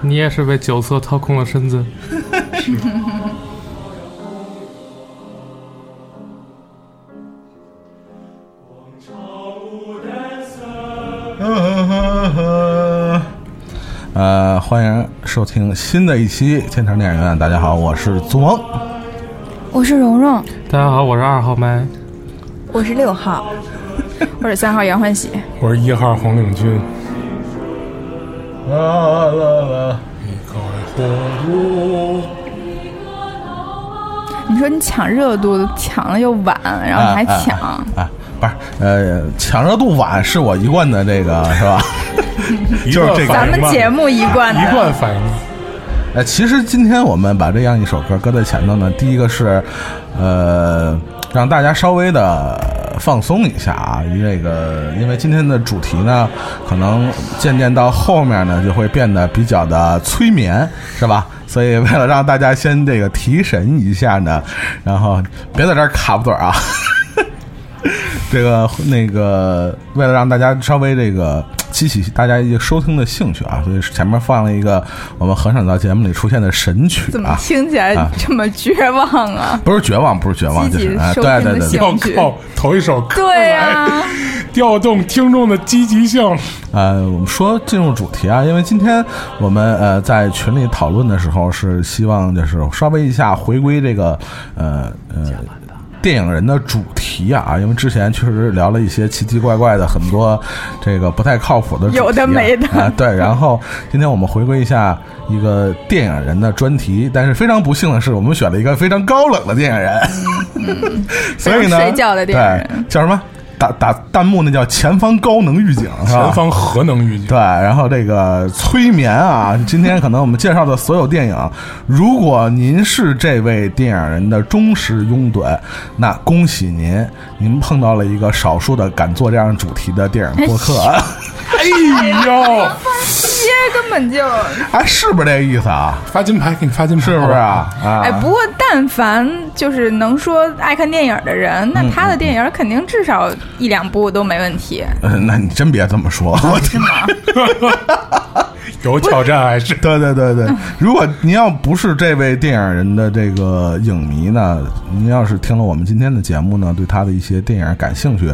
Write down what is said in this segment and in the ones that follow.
你也是被酒色掏空了身子。呃，欢迎收听新的一期天成电影院。大家好，我是祖萌。我是蓉蓉，大家好，我是二号麦，我是六号，我是三号杨欢喜。我是一号红领巾。你说你抢热度，抢了又晚，然后你还抢，啊，不是，呃，抢热度晚是我一贯的这个是吧？就是这个咱们节目一贯的一贯反应。呃，其实今天我们把这样一首歌搁在前头呢，第一个是，呃，让大家稍微的放松一下啊，这个因为今天的主题呢，可能渐渐到后面呢就会变得比较的催眠，是吧？所以为了让大家先这个提神一下呢，然后别在这儿卡不嘴啊。这个那个，为了让大家稍微这个激起大家一个收听的兴趣啊，所以前面放了一个我们很少在节目里出现的神曲怎么啊，听起来啊这么绝望啊？不是绝望，不是绝望，就是对对对对，要靠头一首歌对啊呀、来调动听众的积极性。呃，我们说进入主题啊，因为今天我们呃在群里讨论的时候是希望就是稍微一下回归这个呃呃电影人的主题啊，因为之前确实聊了一些奇奇怪怪的很多这个不太靠谱的有的没的啊，对。然后今天我们回归一下一个电影人的专题，但是非常不幸的是，我们选了一个非常高冷的电影人，所以呢，非常睡觉的电影人对叫什么？打打弹幕那叫前方高能预警，是吧？前方核能预警。对，，然后这个催眠啊，今天可能我们介绍的所有电影，如果您是这位电影人的忠实拥趸，那恭喜您，您碰到了一个少数的敢做这样主题的电影播客，哎。呦，接 根本就哎，是不是这个意思啊？发金牌给你发金牌，是不是啊？啊，哎，不过但凡就是能说爱看电影的人，那他的电影肯定至少一两部都没问题。嗯那你真别这么说，我是吗？有挑战还是？对对对对，如果您要不是这位电影人的这个影迷呢，您要是听了我们今天的节目呢，对他的一些电影感兴趣，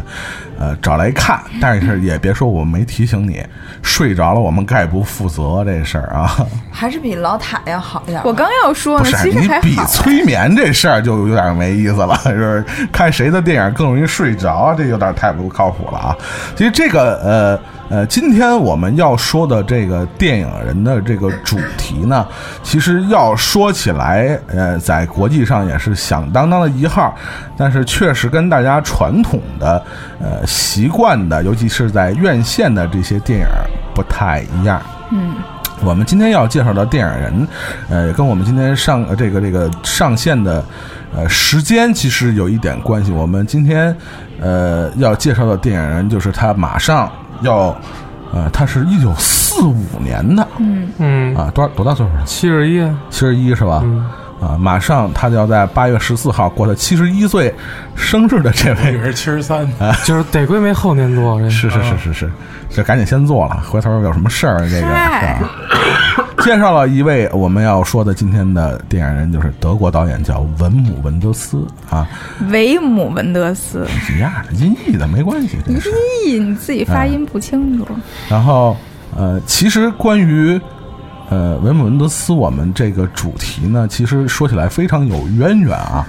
呃，找来看，但是也别说我没提醒你，睡着了我们概不负责这事儿啊。还是比老塔要好一点。我刚要说呢，不是其实你比。催眠这事儿就有点没意思了，就是看谁的电影更容易睡着，这有点太不靠谱了啊。其实这个呃呃，今天我们要说的这个电影人的这个主题呢，其实要说起来，呃，在国际上也是响当当的一号，但是确实跟大家传统的呃习惯的，尤其是在院线的这些电影不太一样。嗯我们今天要介绍的电影人，呃，跟我们今天上呃这个这个上线的呃时间其实有一点关系。我们今天呃要介绍的电影人就是他马上要呃，他是一九四五年的嗯，啊，多少多大岁数了？七十一，七十一是吧？嗯，啊，马上他就要在八月十四号过他七十一岁生日的这位，我以为是七十三，就是得亏没后年做，是是是是是，这赶紧先做了，回头有什么事儿这个？介绍了一位我们要说的今天的电影人，就是德国导演叫文姆·文德斯啊，维姆文德斯，一样的音译的没关系。这是咦，你自己发音不清楚。然后呃，其实关于呃维姆·文德斯，我们这个主题呢，其实说起来非常有渊源啊。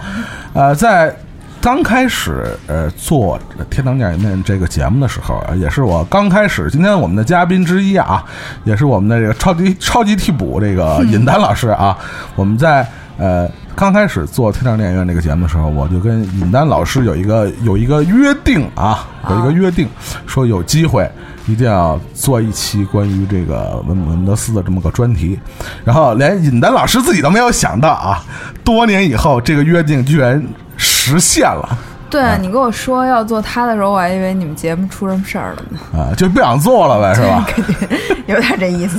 呃，在刚开始呃做《天堂电影院》这个节目的时候，也是我刚开始。今天我们的嘉宾之一啊，也是我们的这个超级超级替补这个尹丹老师啊。我们在呃刚开始做《天堂电影院》这个节目的时候，我就跟尹丹老师有一个有一个约定啊，有一个约定，说有机会一定要做一期关于这个文姆文德斯的这么个专题。然后连尹丹老师自己都没有想到啊，多年以后这个约定居然实现了。对啊你跟我说要做他的时候，我还以为你们节目出什么事儿了呢，啊，就不想做了呗，是吧？有点这意思。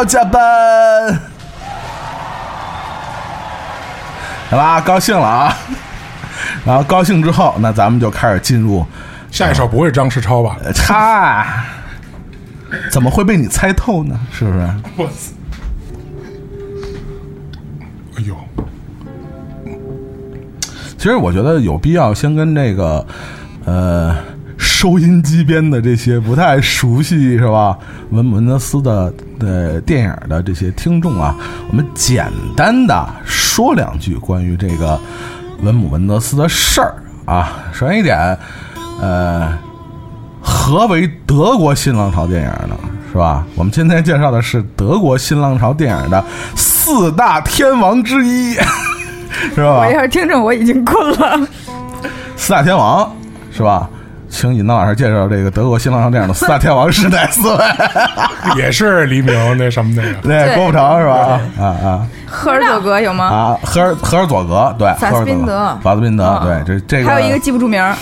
要加班。好吧，高兴了啊！然后高兴之后，那咱们就开始进入。下一首不会是张世超吧？呃他怎么会被你猜透呢？是不是？我操！哎呦，其实我觉得有必要先跟这个呃收音机边的这些不太熟悉是吧文文德斯的的电影的这些听众啊，我们简单的说两句关于这个文姆文德斯的事儿啊。首先一点，呃，何为德国新浪潮电影呢？是吧？我们今天介绍的是德国新浪潮电影的四大天王之一，是吧？我要是听着，我已经困了。四大天王是吧？请尹当老师介绍这个德国新浪潮电影的四大天王是哪四位？也是黎明那什么那个，对，郭富城是吧？啊啊赫尔佐格有吗？啊！赫尔赫尔佐格，对，法斯宾德赫尔佐格法斯宾德，对，这这个还有一个记不住名儿，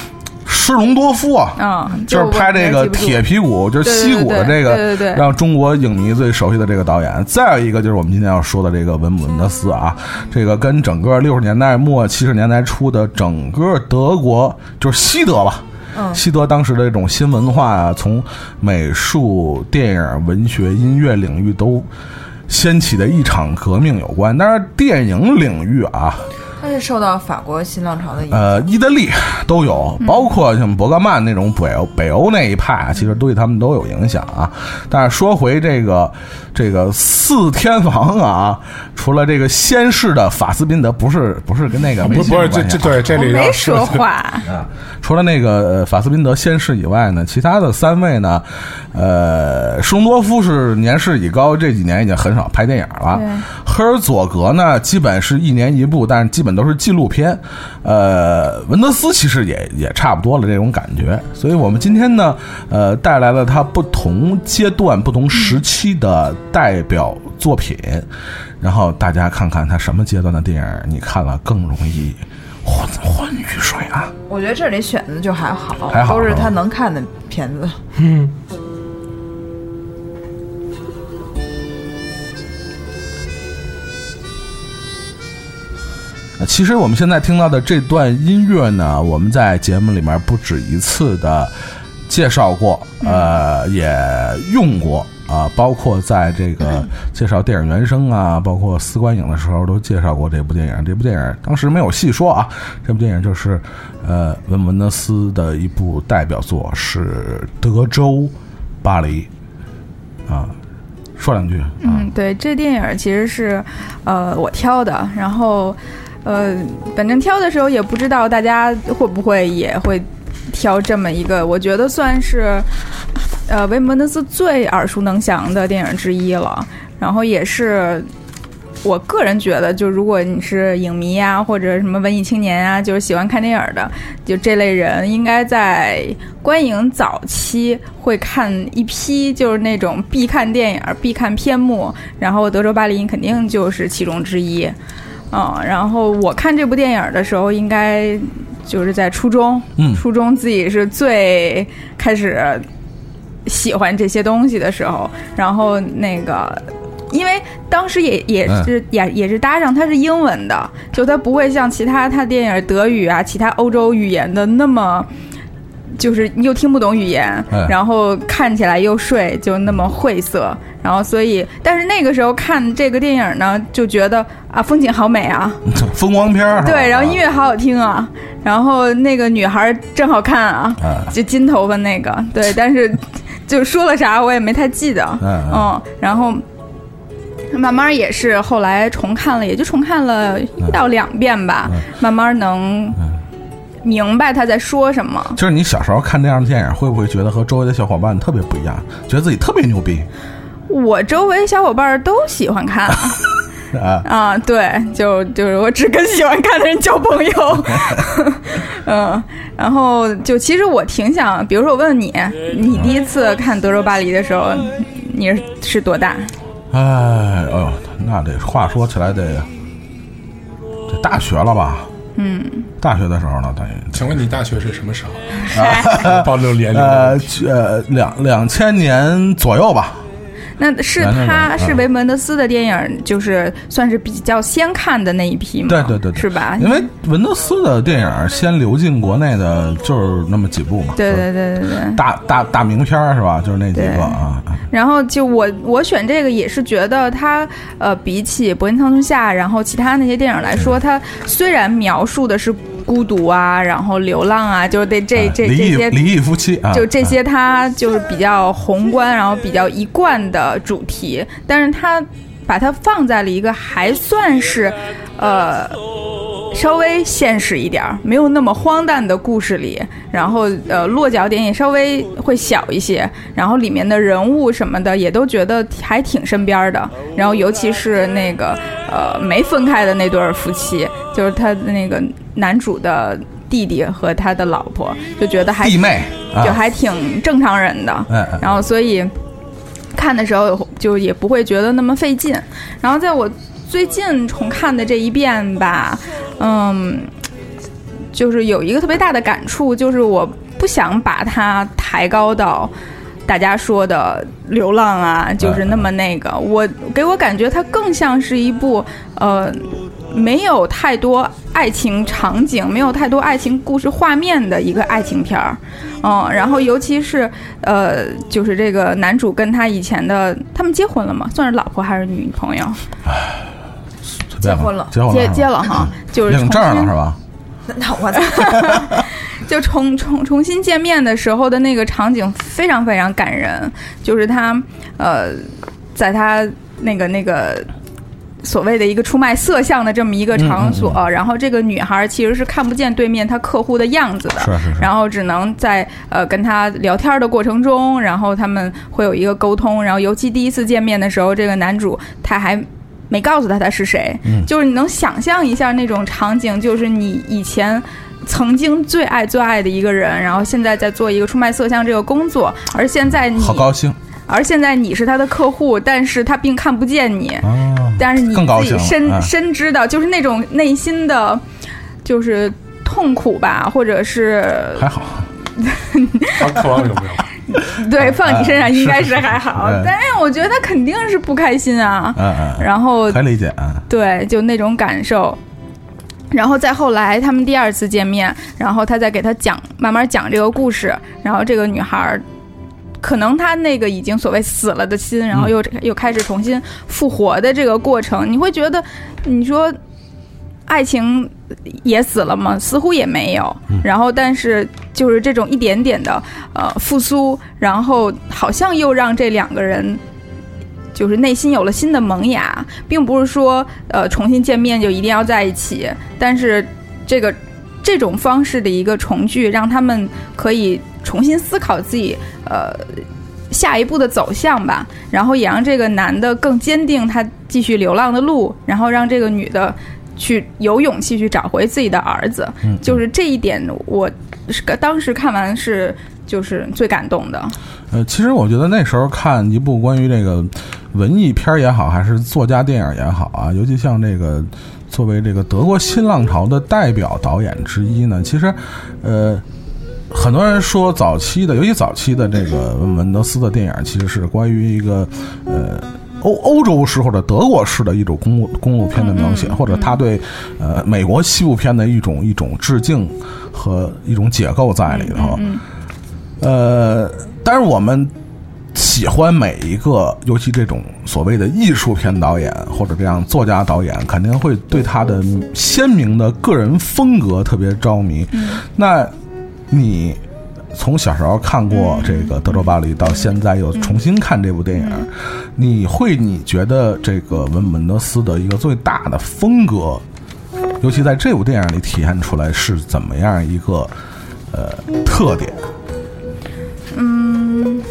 施隆多夫啊，嗯，就是拍这个铁皮鼓，就是西鼓的这对对个，对对对让中国影迷最熟悉的这个导演。再有一个就是我们今天要说的这个文姆文德斯啊，这个跟整个六十年代末七十年代初的整个德国，就是西德吧。西德当时的这种新文化啊，从美术、电影、文学、音乐领域都掀起的一场革命有关。但是电影领域啊，他是受到法国新浪潮的影响。呃，意大利都有，包括像伯格曼那种北欧北欧那一派啊，其实对他们都有影响啊。但是说回这个这个四天王啊，除了这个先世的法斯宾德，不是不是跟那个不是不是这这对这里要没说话。啊，除了那个呃法斯宾德先世以外呢，其他的三位呢，呃，施隆多夫是年事已高，这几年已经很少拍电影了。赫尔佐格呢，基本是一年一部，但是基本都是纪录片。呃，文德斯其实也也差不多了这种感觉，所以我们今天呢，呃，带来了他不同阶段、不同时期的代表作品，然后大家看看他什么阶段的电影，你看了更容易昏昏欲睡啊。我觉得这里选的就还好，还好都是他能看的片子。呃其实我们现在听到的这段音乐呢，我们在节目里面不止一次的介绍过，呃，也用过啊、包括在这个 介绍电影原声啊，包括四观影的时候都介绍过这部电影。这部电影当时没有细说啊，这部电影就是呃文文德斯的一部代表作，是《德州巴黎》啊。说两句啊，嗯，对，这电影其实是，呃，我挑的，然后，呃，反正挑的时候也不知道大家会不会也会挑这么一个，我觉得算是，呃，维姆文德斯最耳熟能详的电影之一了，然后也是。我个人觉得，就如果你是影迷啊，或者什么文艺青年啊，就是喜欢看电影的，就这类人，应该在观影早期会看一批就是那种必看电影、必看片目，然后《德州巴黎》肯定就是其中之一。嗯，然后我看这部电影的时候，应该就是在初中，嗯初中自己是最开始喜欢这些东西的时候，然后那个因为当时也也嗯是、也也是搭上它是英文的，就它不会像其他它电影德语啊、其他欧洲语言的那么。就是又听不懂语言，嗯然后看起来又睡，就那么晦涩，然后所以，但是那个时候看这个电影呢，就觉得啊，风景好美啊，风光片儿对，然后音乐好好听啊，然后那个女孩真好看啊，啊就金头发那个，对，但是就说了啥我也没太记得，嗯 嗯嗯，然后慢慢也是后来重看了，也就重看了一到两遍吧，嗯慢慢能明白他在说什么。就是你小时候看这样的电影，会不会觉得和周围的小伙伴特别不一样，觉得自己特别牛逼我周围小伙伴都喜欢看。啊？啊，对，就就是我只跟喜欢看的人交朋友，嗯，然后就其实我挺想，比如说我问问你，你第一次看《德州巴黎》的时候，你是是多大？哎，哎呦，那得话说起来得这大学了吧？嗯，大学的时候呢，等于请问你大学是什么时候？啊 暴露年龄呃呃两两千年左右吧。那是他是维门德斯的电影，就是算是比较先看的那一批嘛，对对对对是吧？因为文德斯的电影先流进国内的就是那么几部嘛，对对对对对。大大大名片是吧？就是那几对个啊。啊然后就我我选这个也是觉得它呃比起《柏林苍穹下》，然后其他那些电影来说，它虽然描述的是孤独啊，然后流浪啊，就是对这这这些离异夫妻啊，就这啊些，他就是比较宏观，然后比较一贯的主题，但是他把它放在了一个还算是，呃。稍微现实一点儿，没有那么荒诞的故事里，然后呃落脚点也稍微会小一些，然后里面的人物什么的也都觉得还挺身边儿的，然后尤其是那个呃没分开的那对儿夫妻，就是他的那个男主的弟弟和他的老婆，就觉得还弟妹啊。就还挺正常人的，然后所以看的时候就也不会觉得那么费劲。然后在我最近重看的这一遍吧，嗯，就是有一个特别大的感触，就是我不想把它抬高到。大家说的流浪啊，就是那么那个，我给我感觉它更像是一部呃没有太多爱情场景、没有太多爱情故事画面的一个爱情片儿，嗯，然后尤其是呃，就是这个男主跟他以前的，他们结婚了吗？算是老婆还是女朋友？结婚了。结婚了，结结了哈，就是领证了重新是吧？那我操，就重重重新见面的时候的那个场景非常非常感人，就是他呃，在他那个那个。所谓的一个出卖色相的这么一个场所，嗯然后这个女孩其实是看不见对面她客户的样子的，是是是。然后只能在呃跟他聊天的过程中，然后他们会有一个沟通，然后尤其第一次见面的时候，这个男主他还没告诉他他是谁，嗯就是你能想象一下那种场景，就是你以前。曾经最爱最爱的一个人，然后现在在做一个出卖色相这个工作，而现在你，好高兴而现在你是他的客户，但是他并看不见你，哦，但是你自己更高兴了深、啊深知道，就是那种内心的，就是痛苦吧，或者是还好，他渴望有没有？对放你身上应该是还好，哎但是我觉得他肯定是不开心啊。嗯嗯，然后可以理解啊。对，就那种感受。然后再后来，他们第二次见面，然后他再给他讲，慢慢讲这个故事。然后这个女孩儿，可能她那个已经所谓死了的心，然后又、又开始重新复活的这个过程，你会觉得，你说爱情也死了吗？似乎也没有。然后，但是就是这种一点点的呃复苏，然后好像又让这两个人就是内心有了新的萌芽，并不是说呃重新见面就一定要在一起，但是这个这种方式的一个重聚，让他们可以重新思考自己呃下一步的走向吧，然后也让这个男的更坚定他继续流浪的路，然后让这个女的。去有勇气去找回自己的儿子，嗯就是这一点，我是当时看完是就是最感动的。呃，其实我觉得那时候看一部关于这个文艺片也好，还是作家电影也好啊，尤其像这个作为这个德国新浪潮的代表导演之一呢，其实，呃。很多人说早期的，尤其早期的这个文德斯的电影，其实是关于一个呃欧欧洲式或者德国式的一种公路公路片的描写，或者他对呃美国西部片的一种一种致敬和一种解构在里头。呃，但是我们喜欢每一个，尤其这种所谓的艺术片导演或者这样作家导演，肯定会对他的鲜明的个人风格特别着迷。那你从小时候看过这个德州巴黎，到现在又重新看这部电影，你会你觉得这个文本德斯的一个最大的风格，尤其在这部电影里体现出来是怎么样一个呃特点？嗯，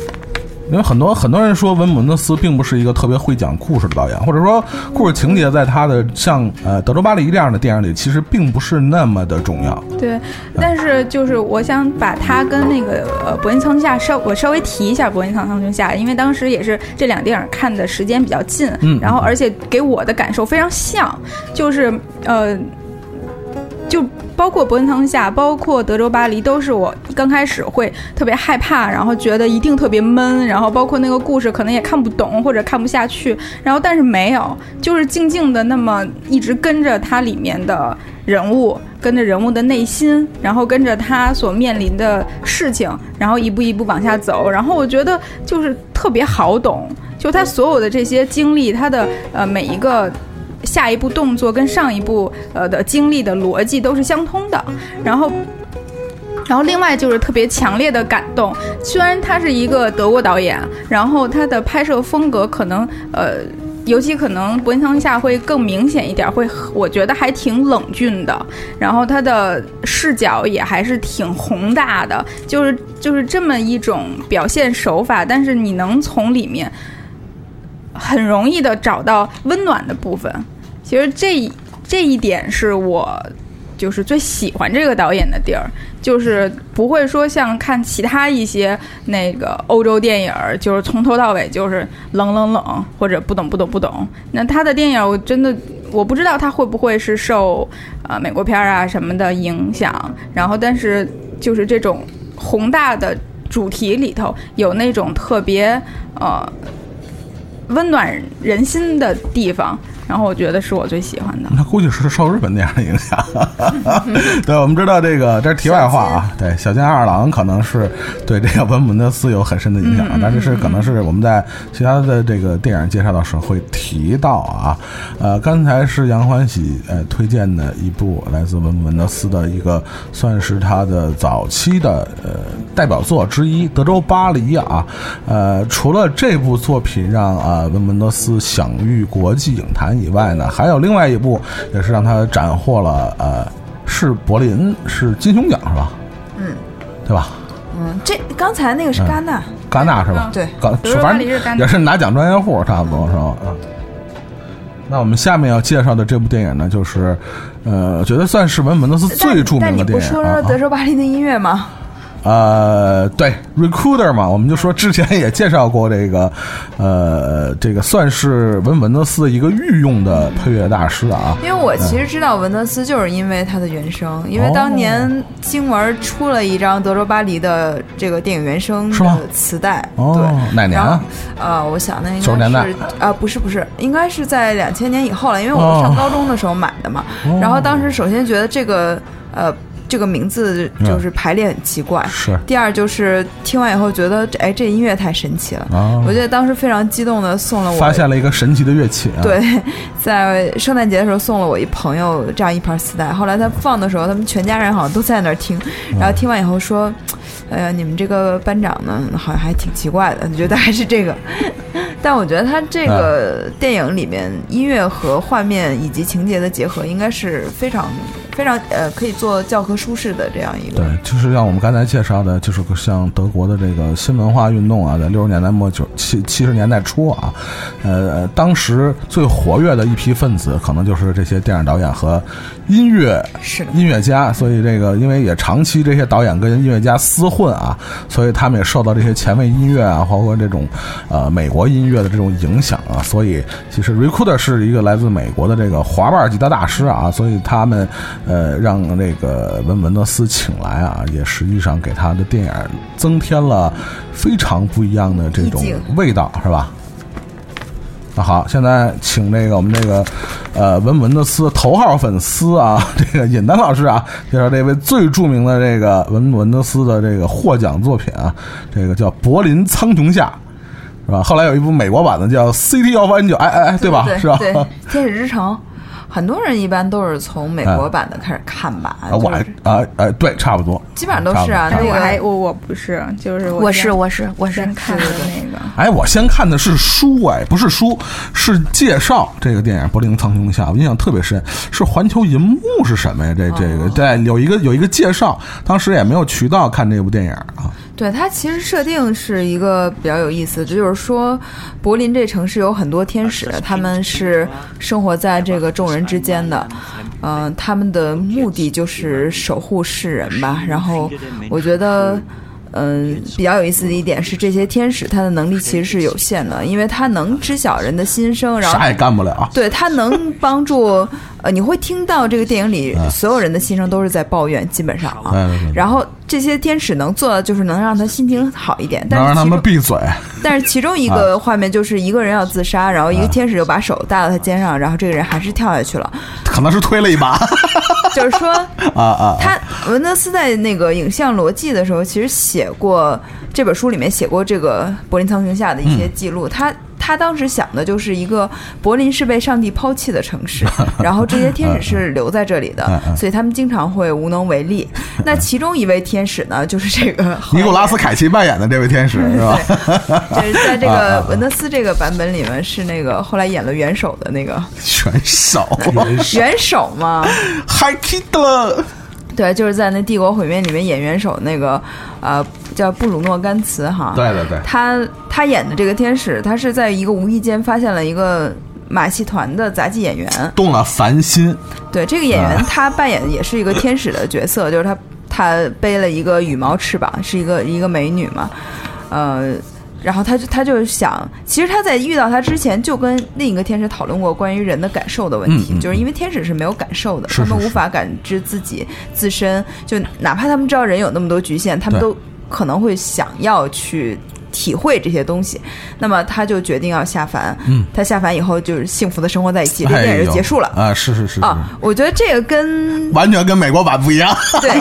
因为很多很多人说文本德斯并不是一个特别会讲故事的导演，或者说故事情节在他的像呃《德州巴黎》这样的电影里，其实并不是那么的重要。对，但是就是我想把他跟那个呃《伯恩苍下》稍我稍微提一下《伯恩苍下》，因为当时也是这两电影看的时间比较近，嗯然后而且给我的感受非常像，就是呃。就包括伯恩苍下，包括德州巴黎，都是我刚开始会特别害怕，然后觉得一定特别闷，然后包括那个故事可能也看不懂或者看不下去，然后但是没有，就是静静的那么一直跟着它里面的人物，跟着人物的内心，然后跟着他所面临的事情，然后一步一步往下走，然后我觉得就是特别好懂，就他所有的这些经历，他的呃每一个。下一步动作跟上一步呃的经历的逻辑都是相通的，然后。然后另外就是特别强烈的感动，虽然他是一个德国导演，然后他的拍摄风格可能呃，尤其可能伯恩苍下会更明显一点，会我觉得还挺冷峻的，然后他的视角也还是挺宏大的，就是就是这么一种表现手法，但是你能从里面很容易的找到温暖的部分。其实这这一点是我就是最喜欢这个导演的地儿，就是不会说像看其他一些那个欧洲电影，就是从头到尾就是冷冷冷或者不懂不懂不懂。那他的电影我真的我不知道他会不会是受呃美国片儿啊什么的影响，然后但是就是这种宏大的主题里头有那种特别呃温暖人心的地方，然后我觉得是我最喜欢的。那估计是受日本电影的影响。对，我们知道这个，这是题外话啊。对，小津安二郎可能是对这个文本德斯有很深的影响，但是是可能是我们在其他的这个电影介绍的时候会提到啊。呃，刚才是杨欢喜呃推荐的一部来自文本德斯的一个，算是他的早期的呃代表作之一《德州巴黎》啊。呃，除了这部作品让啊文本德斯享誉国际影坛以外呢，还有另外一部也是让他斩获了呃是柏林是金熊奖是吧？嗯，对吧？嗯，这刚才那个是戛纳，戛纳是吧？对，刚德州巴反正黎是戛纳也是拿奖专业户，差不多是吧？嗯。那我们下面要介绍的这部电影呢，就是，呃，我觉得算是文本德斯最著但你不名的电影啊。说说德州巴黎的音乐吗？呃，对，Recruiter 嘛，我们就说之前也介绍过这个，呃，这个算是文文德斯的一个御用的配乐大师啊。因为我其实知道文德斯，就是因为他的原声，因为哦当年星文出了一张德州巴黎的这个电影原声的磁带，哦对，哪年啊？呃，我想那应90年代该是啊、不是不是，应该是在两千年以后了，因为我们上高中的时候买的嘛。哦然后当时首先觉得这个呃这个名字就是排列很奇怪，是第二就是听完以后觉得这哎这音乐太神奇了，啊我记得当时非常激动的送了我发现了一个神奇的乐器啊。对，在圣诞节的时候送了我一朋友这样一盘磁带。后来他放的时候，他们全家人好像都在那儿听，然后听完以后说：“哎呀，你们这个班长呢，好像还挺奇怪的。”你觉得还是这个？但我觉得他这个电影里面音乐和画面以及情节的结合，应该是非常非常呃可以做教科书式的这样一个对，就是像我们刚才介绍的，就是像德国的这个新文化运动啊，在六十年代末九七七十年代初啊，呃，当时最活跃的一批分子，可能就是这些电影导演和音乐是音乐家。所以这个，因为也长期这些导演跟音乐家厮混啊，所以他们也受到这些前卫音乐啊，包括这种呃美国音乐的这种影响啊。所以其实 Recorder 是一个来自美国的这个滑板吉他大师啊，所以他们呃让那个文文德斯请来啊，也实际上给他的电影增添了非常不一样的这种味道，是吧？那好，现在请那个我们这个呃文文的斯头号粉丝啊，这个尹丹老师啊，介绍这位最著名的这个文文德斯的这个获奖作品啊，这个叫《柏林苍穹下》，是吧？后来有一部美国版的叫《City of Angel》，哎哎哎，对吧？对是吧？对，天使之城，很多人一般都是从美国版的开始看吧。啊，我啊哎，对，差不多。基本上都是啊。那个我还我我不是，就是我是我是我是先看的那个。哎，我先看的是书，哎，不是书，是介绍这个电影《柏林苍穹下》，我印象特别深。是环球银幕是什么呀？这这个对，有一个有一个介绍，当时也没有渠道看这部电影啊。对它其实设定是一个比较有意思，就是说柏林这城市有很多天使，他们是生活在这个众人之间的，嗯、他们的目的就是守护世人吧。然后我觉得。嗯，比较有意思的一点是，这些天使他的能力其实是有限的，因为他能知晓人的心声，然后啥也干不了。对他能帮助，呃，你会听到这个电影里所有人的心声都是在抱怨，基本上啊。然后这些天使能做的就是能让他心情好一点，但能让他们闭嘴，但是其中一个画面就是一个人要自杀，然后一个天使就把手搭到他肩上，然后这个人还是跳下去了。可能是推了一把 就是说，啊啊！他文德斯在那个影像逻辑的时候，其实写过这本书里面写过这个柏林苍穹下的一些记录。他他当时想的就是一个柏林是被上帝抛弃的城市，然后这些天使是留在这里的，所以他们经常会无能为力。那其中一位天使呢，就是这个 尼古拉斯凯奇扮演的这位天使是吧？对，就是在这个文德斯这个版本里面是那个后来演了元首的那个元首。元首嘛，，Hi Hitler，对，就是在那《帝国毁灭》里面演元首那个，呃，叫布鲁诺·甘茨哈。对对对，他他演的这个天使，他是在一个无意间发现了一个马戏团的杂技演员。动了凡心，对，这个演员啊他扮演的也是一个天使的角色，就是他他背了一个羽毛翅膀，是一个一个美女嘛，呃。然后他就他就想，其实他在遇到他之前就跟另一个天使讨论过关于人的感受的问题，嗯嗯就是因为天使是没有感受的，是是是。他们无法感知自己自身，就哪怕他们知道人有那么多局限，他们都可能会想要去体会这些东西。那么他就决定要下凡，嗯他下凡以后就是幸福的生活在一起，这哎电影就结束了。啊！是是是是，啊，我觉得这个跟完全跟美国版不一样。对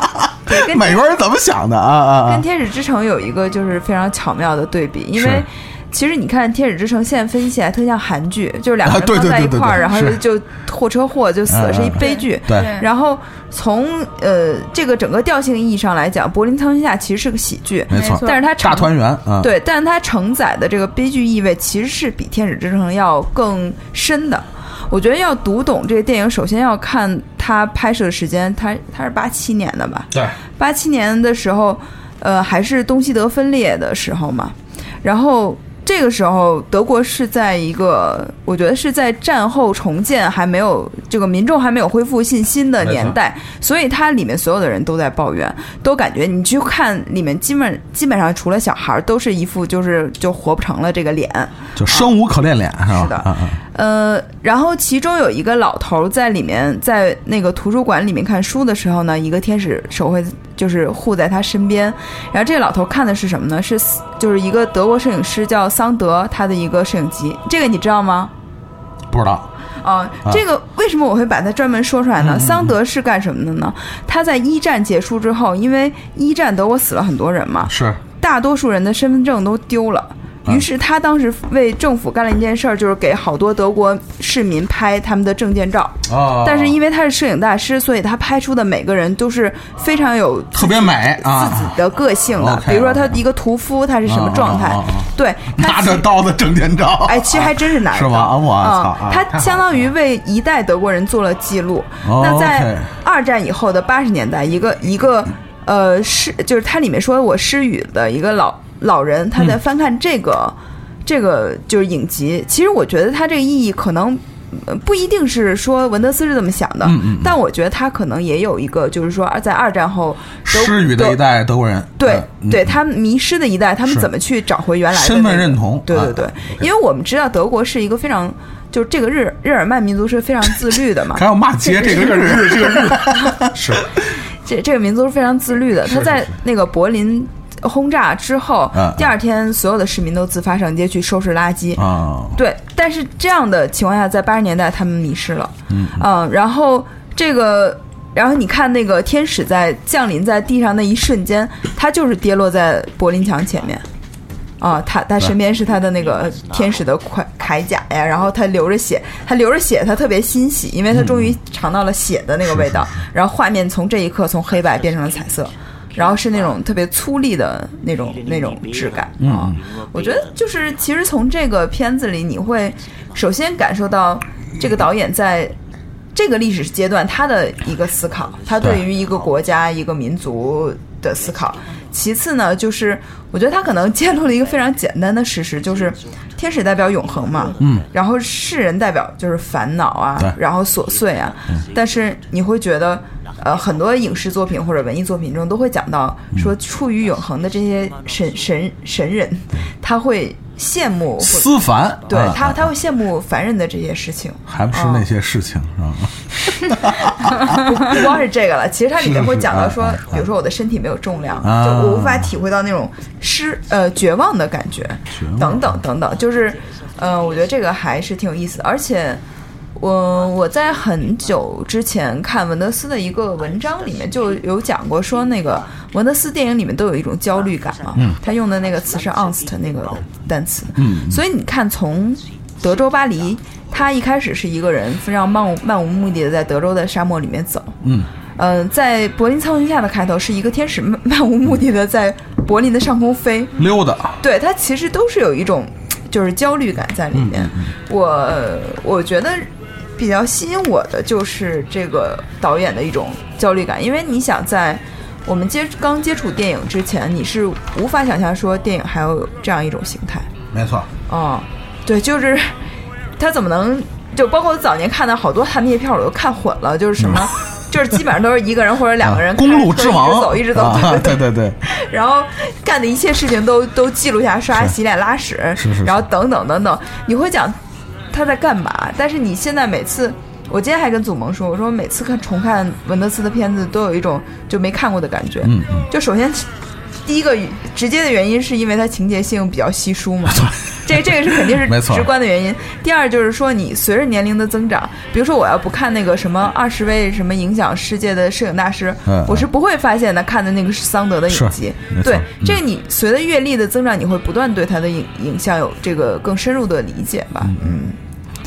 对跟美国人怎么想的啊啊啊跟《天使之城》有一个就是非常巧妙的对比，因为是其实你看《天使之城》现在分析起来特像韩剧，就是两个啊人放对对对对在一块儿，然后就货车祸就死了，嗯是一嗯悲剧。对。对。然后从呃这个整个调性意义上来讲，《柏林苍穹下》其实是个喜剧，没错。没错。但是它大团圆啊，对，但是它承载的这个悲剧意味其实是比《天使之城》要更深的。我觉得要读懂这个电影，首先要看它拍摄的时间，它它是八七年的吧？对，八七年的时候，呃，还是东西德分裂的时候嘛。然后这个时候，德国是在一个，我觉得是在战后重建还没有这个民众还没有恢复信心的年代，所以它里面所有的人都在抱怨，都感觉你去看里面基本基本上除了小孩儿，都是一副就是就活不成了这个脸。就生无可恋脸是吧？是的。啊啊呃，然后其中有一个老头儿在里面，在那个图书馆里面看书的时候呢，一个天使手会就是护在他身边。然后这个老头看的是什么呢？是就是一个德国摄影师叫桑德他的一个摄影集，这个你知道吗？不知道啊，这个为什么我会把它专门说出来呢？桑德是干什么的呢？他在一战结束之后，因为一战德国死了很多人嘛，是大多数人的身份证都丢了。于是他当时为政府干了一件事儿，就是给好多德国市民拍他们的证件照。啊但是因为他是摄影大师，所以他拍出的每个人都是非常有特别美啊，自己的个性的。比如说他一个屠夫，他是什么状态？对，拿着刀的证件照，哎，其实还真是拿着是吗刀。我操他相当于为一代德国人做了记录。哦那在二战以后的八十年代，一个一个呃失，就是它里面说我失语的一个老老人，他在嗯。翻看这个、这个就是影集。其实我觉得他这个意义可能。呃不一定是说文德斯是这么想的，嗯嗯嗯。但我觉得他可能也有一个，就是说在二战后失语的一代德国人，对嗯。对，他们迷失的一代，他们怎么去找回原来的身份认同啊对对对，因为我们知道德国是一个非常，就是这个日日耳曼民族是非常自律的嘛。还，要骂街这个这个日日这个日。是。这这个民族是非常自律的。他在那个柏林轰炸之后第二天所有的市民都自发上街去收拾垃圾。啊，对，但是这样的情况下，在八十年代他们迷失了，嗯然后这个，然后你看那个天使在降临在地上那一瞬间，他就是跌落在柏林墙前面。啊，他他身边是他的那个天使的铠铠甲呀，然后他流着血，他流着血，他特别欣喜，因为他终于尝到了血的那个味道。然后画面从这一刻从黑白变成了彩色，然后是那种特别粗粝的那种那种质感啊。我觉得就是其实从这个片子里，你会首先感受到这个导演在。这个历史阶段，他的一个思考，他对于一个国家、一个民族的思考。其次呢，就是我觉得他可能揭露了一个非常简单的事实，就是天使代表永恒嘛，嗯，然后世人代表就是烦恼啊，然后琐碎啊。但是你会觉得，呃，很多影视作品或者文艺作品中都会讲到，说处于永恒的这些神神神人，他会羡慕或思凡，对啊他他会羡慕凡人的这些事情。还不是那些事情是吧？不光是这个了，其实它里面会讲到说是是啊，比如说我的身体没有重量，啊就我无法体会到那种失呃绝望的感觉，等等等等，就是呃，我觉得这个还是挺有意思的，而且。我我在很久之前看文德斯的一个文章里面就有讲过，说那个文德斯电影里面都有一种焦虑感嘛，他用的那个词是 angst 那个单词，嗯。所以你看从德州巴黎，他一开始是一个人非常漫无漫无目的的在德州的沙漠里面走，嗯，呃，在柏林苍穹下的开头是一个天使漫漫无目的的在柏林的上空飞，溜达，对，它其实都是有一种就是焦虑感在里面。我我觉得比较吸引我的就是这个导演的一种焦虑感，因为你想在我们接刚接触电影之前，你是无法想象说电影还有这样一种形态。没错，哦，对，就是他怎么能就包括我早年看的好多他那些片儿我都看混了，就是什么。就是基本上都是一个人或者两个人啊公路之王，一直走一直走，啊对对对对，然后干的一切事情都都记录下，刷牙、洗脸、拉屎，是是是然后等等等等，你会讲他在干嘛？但是你现在每次，我今天还跟祖萌说，我说每次看重看文德斯的片子，都有一种就没看过的感觉。嗯嗯，就首先第一个直接的原因是因为它情节性比较稀疏嘛，这这个是肯定是 直观的原因。第二就是说，你随着年龄的增长，比如说我要不看那个什么二十位什么影响世界的摄影大师，嗯我是不会发现的。看的那个是桑德的影集对嗯这个你随着阅历的增长，你会不断对他的影影像有这个更深入的理解吧？嗯，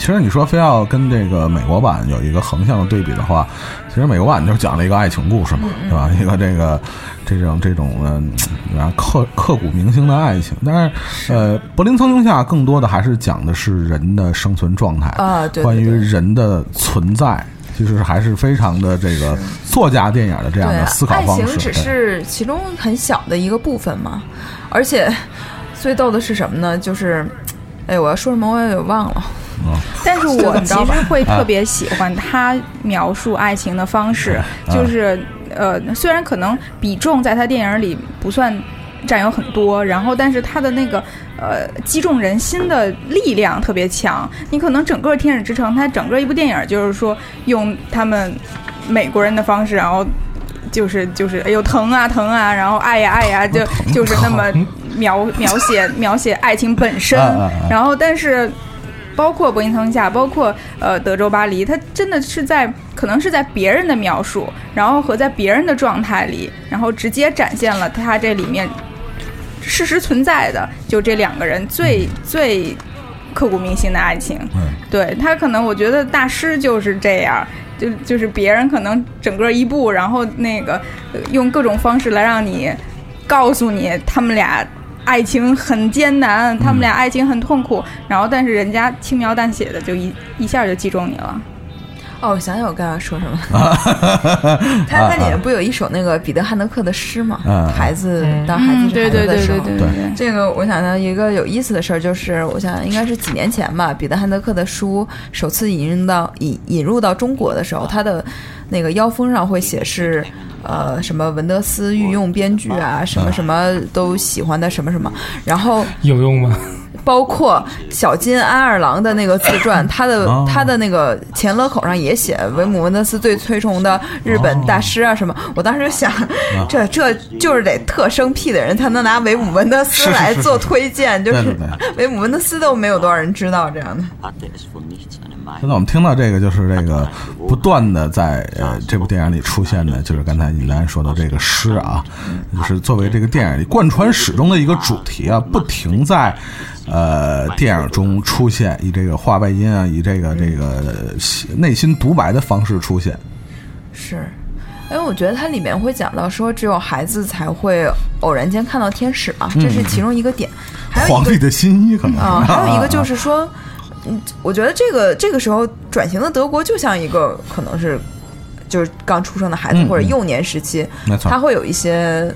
其实你说非要跟这个美国版有一个横向的对比的话，其实美国版就是讲了一个爱情故事嘛，对吧？一个这个这种这种嗯，啊刻刻骨铭心的爱情。但是呃，柏林苍穹下更多的还是讲的是人的生存状态啊对对关于人的存在。其实还是非常的这个作家电影的这样的思，考方式。情只是其中很小的一个部分嘛，而且最逗的是什么呢？就是，哎，我要说什么我也忘了。但是我其实会啊特别喜欢他描述爱情的方式，啊就是呃，虽然可能比重在他电影里不算占有很多，然后但是他的那个呃击中人心的力量特别强。你可能整个《天使之城》，它整个一部电影就是说用他们美国人的方式，然后。就是就是，哎呦疼啊疼啊，然后爱呀爱呀，就就是那么描描写描写爱情本身然后但是包括柏林苍穹下，包括呃德州巴黎，它真的是在可能是在别人的描述，然后和在别人的状态里，然后直接展现了它这里面事实存在的，就这两个人最、最刻骨铭心的爱情。嗯对他可能我觉得大师就是这样。就就是别人可能整个一部，然后那个用各种方式来让你告诉你他们俩爱情很艰难，他们俩爱情很痛苦，然后但是人家轻描淡写的就一一下就击中你了。哦，我想想我刚刚说什么，他他它里面不有一首那个彼得汉德克的诗吗？嗯孩子当孩子是对对对孩子的时候，对对对对。这个我想到一个有意思的事儿，就是我想应该是几年前吧，彼得汉德克的书首次引入到引引入到中国的时候，他的那个腰封上会写是呃什么文德斯御用编剧啊，什么什么都喜欢的什么什么，然后有用吗？包括小金安二郎的那个自传，他的哦他的那个前勒口上也写维姆文德斯最推崇的日本大师啊什么。我当时就想，这这就是得特生僻的人才能拿维姆文德斯来做推荐，就是维姆 文德斯都没有多少人知道这样的。现在我们听到这个，就是这个不断的在呃这部电影里出现的，就是刚才尹丹说的这个诗啊，就是作为这个电影里贯穿始终的一个主题啊，不停在呃电影中出现，以这个话外音啊，以这个这个内心独白的方式出现。是，因为我觉得它里面会讲到说，只有孩子才会偶然间看到天使嘛，这是其中一个点。还有一个皇帝的新衣可能啊，还有一个就啊是说，嗯，我觉得这个这个时候转型的德国就像一个可能是就是刚出生的孩子或者幼年时期，没错他会有一些。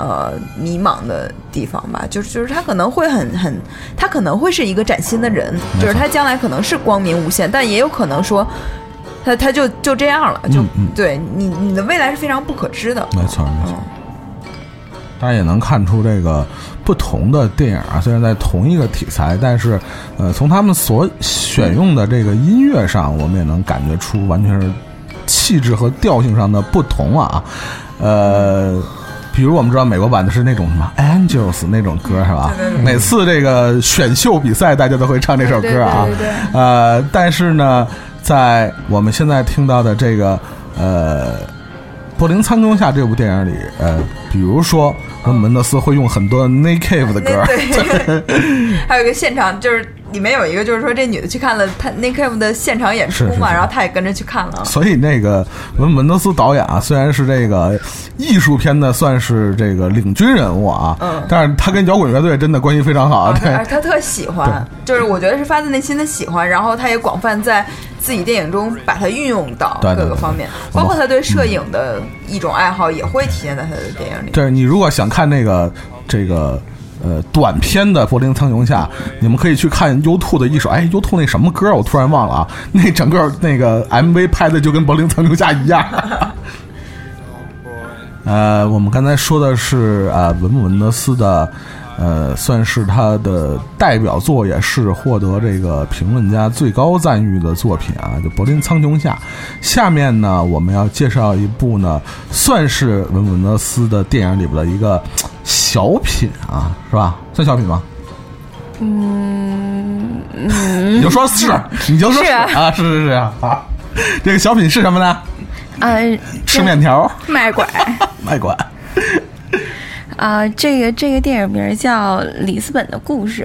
呃，迷茫的地方吧，就是就是他可能会很很，他可能会是一个崭新的人，就是他将来可能是光明无限，但也有可能说，他他就就这样了，就、嗯嗯对你你的未来是非常不可知的。没错没错嗯。大家也能看出这个不同的电影啊，虽然在同一个题材，但是呃，从他们所选用的这个音乐上，我们也能感觉出完全是气质和调性上的不同啊。呃，比如我们知道美国版的是那种什么 Angels 那种歌是吧？每次这个选秀比赛，大家都会唱这首歌啊。呃，但是呢，在我们现在听到的这个呃。《柏林苍穹下》这部电影里，呃，比如说，文门德斯会用很多 Nick Cave 的歌，对，还有一个现场，就是里面有一个，就是说这女的去看了他 Nick Cave 的现场演出嘛，是是是。然后她也跟着去看了。所以那个文门德斯导演啊，虽然是这个艺术片的算是这个领军人物啊，嗯。但是他跟摇滚乐队真的关系非常好，啊，对。他特喜欢，就是我觉得是发自内心的喜欢，然后他也广泛在自己电影中把它运用到各个方面，包括他对摄影的一种爱好也会体现在他的电影里。对你如果想看那个这个呃短片的《柏林苍穹下》，你们可以去看 U2 的一首，哎，U2 那什么歌我突然忘了啊，那整个那个 MV 拍的就跟《柏林苍穹下》一样。呃，我们刚才说的是呃文姆文德斯的，呃，算是他的代表作，也是获得这个评论家最高赞誉的作品啊，就《柏林苍穹下》。下面呢，我们要介绍一部呢，算是文姆文德斯的电影里边的一个小品啊，是吧？算小品吗？嗯你就说是，你就说是啊啊，是是是啊。好这个小品是什么呢？呃吃面条卖拐，卖馆。啊，这个这个电影名儿叫《里斯本的故事》。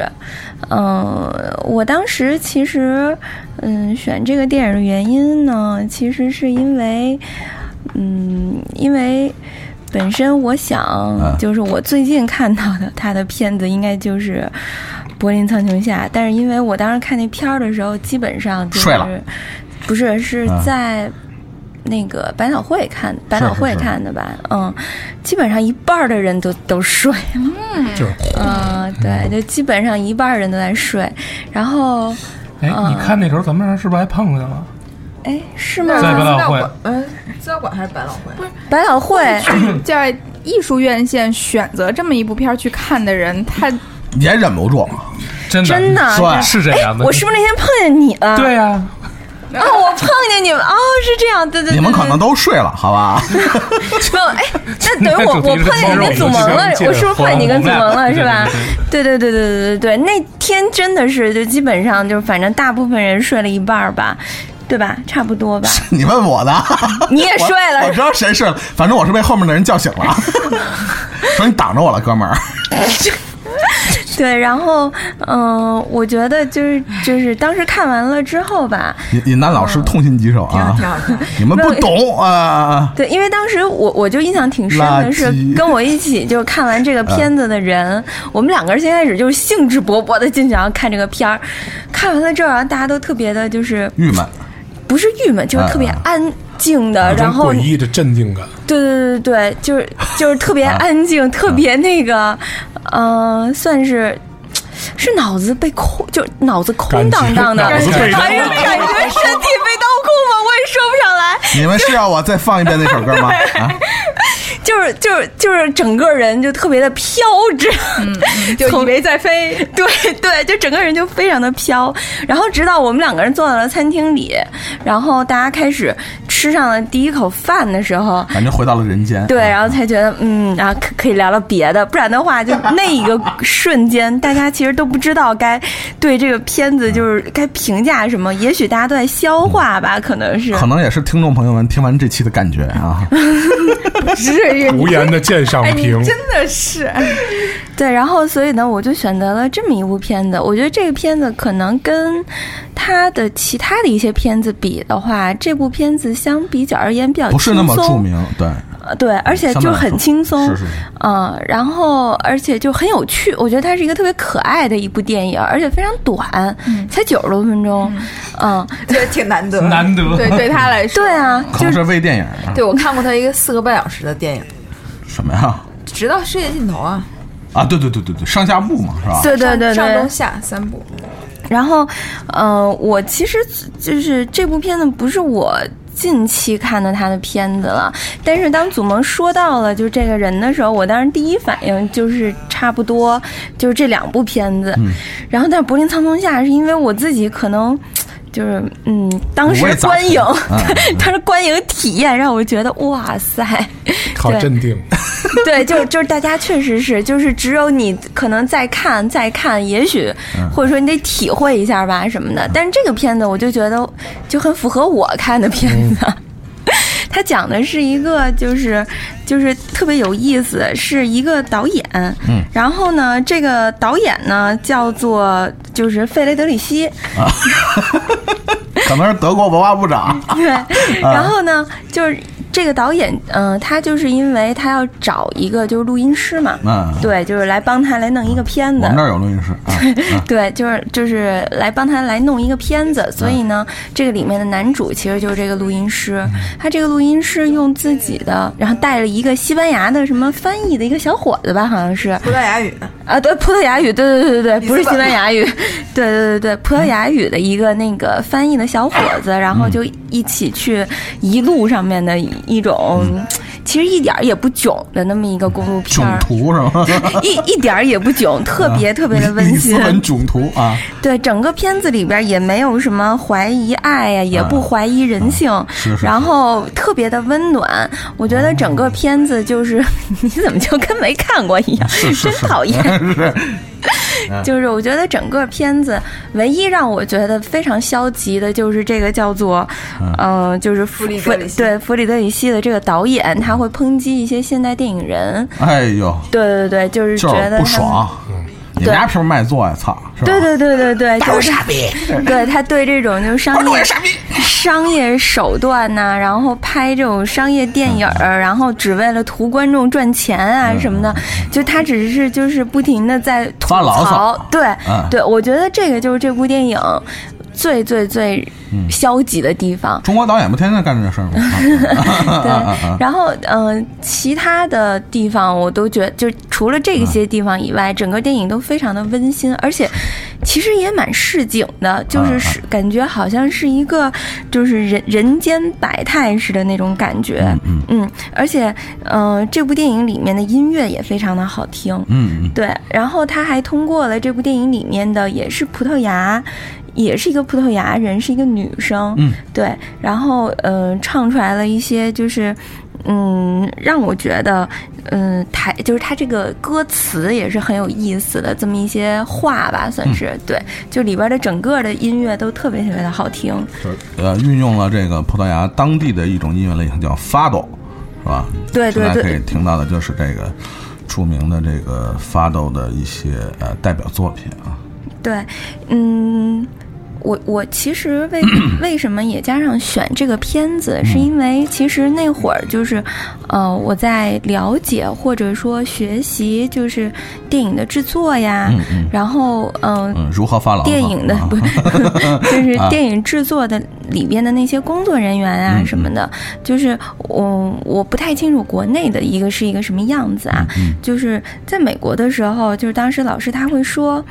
嗯、我当时其实嗯选这个电影的原因呢，其实是因为嗯，因为本身我想就是我最近看到的他的片子应该就是。柏林苍穹下，但是因为我当时看那片儿的时候，基本上就是不是是啊在那个百脑汇看百脑汇看的吧？嗯，基本上一半的人都都睡了。就是嗯，对，就基本上一半人都在睡。然后，哎，你看那时候咱们是不是还碰见了？哎，是吗？在百老汇嗯，资料馆还是百老汇？不是百老汇，在艺术院线选择这么一部片去看的人，他也忍不住，真的真的是这样的。我是不是那天碰见你了？对呀，啊，我碰见你们，哦，是这样，对对对，你们可能都睡了，好吧？没有，哎，那 等于我我碰见你跟祖萌了，我是不是碰见你跟祖萌了，是吧？对对对对对对对，那天真的是就基本上就反正大部分人睡了一半儿吧，对吧？差不多吧。你问我的，你也睡了我，我知道谁睡了，反正我是被后面的人叫醒了，说你挡着我了，哥们儿。对，然后嗯、我觉得就是就是当时看完了之后吧，尹尹丹老师痛心疾首啊挺好挺好！你们不懂啊！对，因为当时我我就印象挺深的是跟我一起就看完这个 片子的人，我们两个人先开始就是兴致勃勃的进想要看这个片儿，看完了之后，然后大家都特别的就是郁闷，不是郁闷，就是特别啊安静的，然后诡异的镇定感。对对对对，就是就是特别啊安静，特别那个，呃，算是。是脑子被空，就脑子空荡荡的，还是感觉身体被掏空吗？我也说不上来。你们是要我再放一遍那首歌吗？啊，就就是就是就是整个人就特别的飘着，就以为在飞。对对，就整个人就非常的飘。然后直到我们两个人坐到了餐厅里，然后大家开始吃上了第一口饭的时候，感觉回到了人间。对，啊然后才觉得嗯，然后可可以聊聊别的，不然的话，就那一个瞬间，大家其实都不知道该对这个片子就是该评价什么，也许大家都在消化吧，可能是。可能也是听众朋友们听完这期的感觉啊。是 无言的鉴赏评，真的是，对，然后所以呢，我就选择了这么一部片子。我觉得这个片子可能跟他的其他的一些片子比的话，这部片子相比较而言比较不是那么轻松著名，对，呃对，而且就很轻松，是是是嗯，然后而且就很有趣，我觉得它是一个特别可爱的一部电影，而且非常短，才九十多分钟，嗯，觉得挺难得。难得，对对他来 说，对啊，就是微电影啊。对，我看过他一个四个半小时的电影，什么呀？直到世界尽头啊，啊，对对对对对，上下部嘛，是吧？对对对对上中，下三部。然后，呃，我其实就是这部片子不是我近期看的他的片子了，但是当祖萌说到了就是这个人的时候，我当时第一反应就是差不多就是这两部片子。然后，但是《柏林苍松下》是因为我自己可能。就是嗯，当时观影，当时观影体验让我觉得哇塞，好镇定。对，就就是大家确实是，就是只有你可能再看再看，也许嗯或者说你得体会一下吧什么的。但是这个片子我就觉得就很符合我看的片子。它讲的是一个，就是就是特别有意思，是一个导演，嗯，然后呢，这个导演呢叫做就是费雷德里希，可能是德国文化部长。对，啊。然后呢，就是这个导演，嗯、他就是因为他要找一个就是录音师嘛，嗯，对，就是来帮他来弄一个片子我们。这儿有录音师啊。啊 对，就是就是来帮他来弄一个片子，所以呢，这个里面的男主其实就是这个录音师。他这个录音师用自己的，然后带了一个西班牙的什么翻译的一个小伙子吧，好像是葡萄牙语，啊，对，葡萄牙语，对对对对对，不是西班牙语，对对对对，葡萄牙语的一个那个翻译的小伙子，然后就一起去一路上面的一种，其实一点儿也不囧的那么一个公路片囧儿。途是吗？一一点儿也不囧，特别特别的温馨里斯。本囧途啊，对，整个片子里边也没有什么怀疑爱呀、也不怀疑人性，啊是是然后特别的温暖。我觉得整个片子就是，你怎么就跟没看过一样？真讨厌。是就是我觉得整个片子唯一让我觉得非常消极的，就是这个叫做，嗯、就是弗里德里希对弗里德里希的这个导演，他会抨击一些现代电影人。哎呦，对对对，就是觉得不爽。你们家凭什么卖座呀？操，对对对对对，就是傻逼。对他对这种就是商业 商业手段呐、然后拍这种商业电影儿，然后只为了图观众赚钱啊什么的，就他只是就是不停的在吐发牢骚。槽。对嗯。对，我觉得这个就是这部电影最最最消极的地方。中国导演不天天干这事儿吗？啊对然后嗯、呃其他的地方我都觉得，就除了这些地方以外，整个电影都非常的温馨，而且其实也蛮市井的，就是是感觉好像是一个就是人人间百态似的那种感觉。嗯嗯，而且嗯、呃这部电影里面的音乐也非常的好听。嗯嗯，对，然后他还通过了这部电影里面的，也是葡萄牙，也是一个葡萄牙人，是一个女生，嗯，对，然后嗯、呃唱出来了一些就是。嗯，让我觉得，嗯，台就是他这个歌词也是很有意思的，这么一些话吧，算是、对，就里边的整个的音乐都特别特别的好听。呃，运用了这个葡萄牙当地的一种音乐类型叫 fado，是吧？对对对可以听到的就是这个著名的这个 fado 的一些呃代表作品啊。对，嗯，我我其实为 为什么也加上选这个片子，是因为其实那会儿就是，呃，我在了解或者说学习就是电影的制作呀，嗯嗯然后嗯、嗯，如何发牢？电影的啊不，就是啊电影制作的里边的那些工作人员啊嗯什么的，就是我我不太清楚国内的一个是一个什么样子啊。嗯就是在美国的时候，就是当时老师他会说，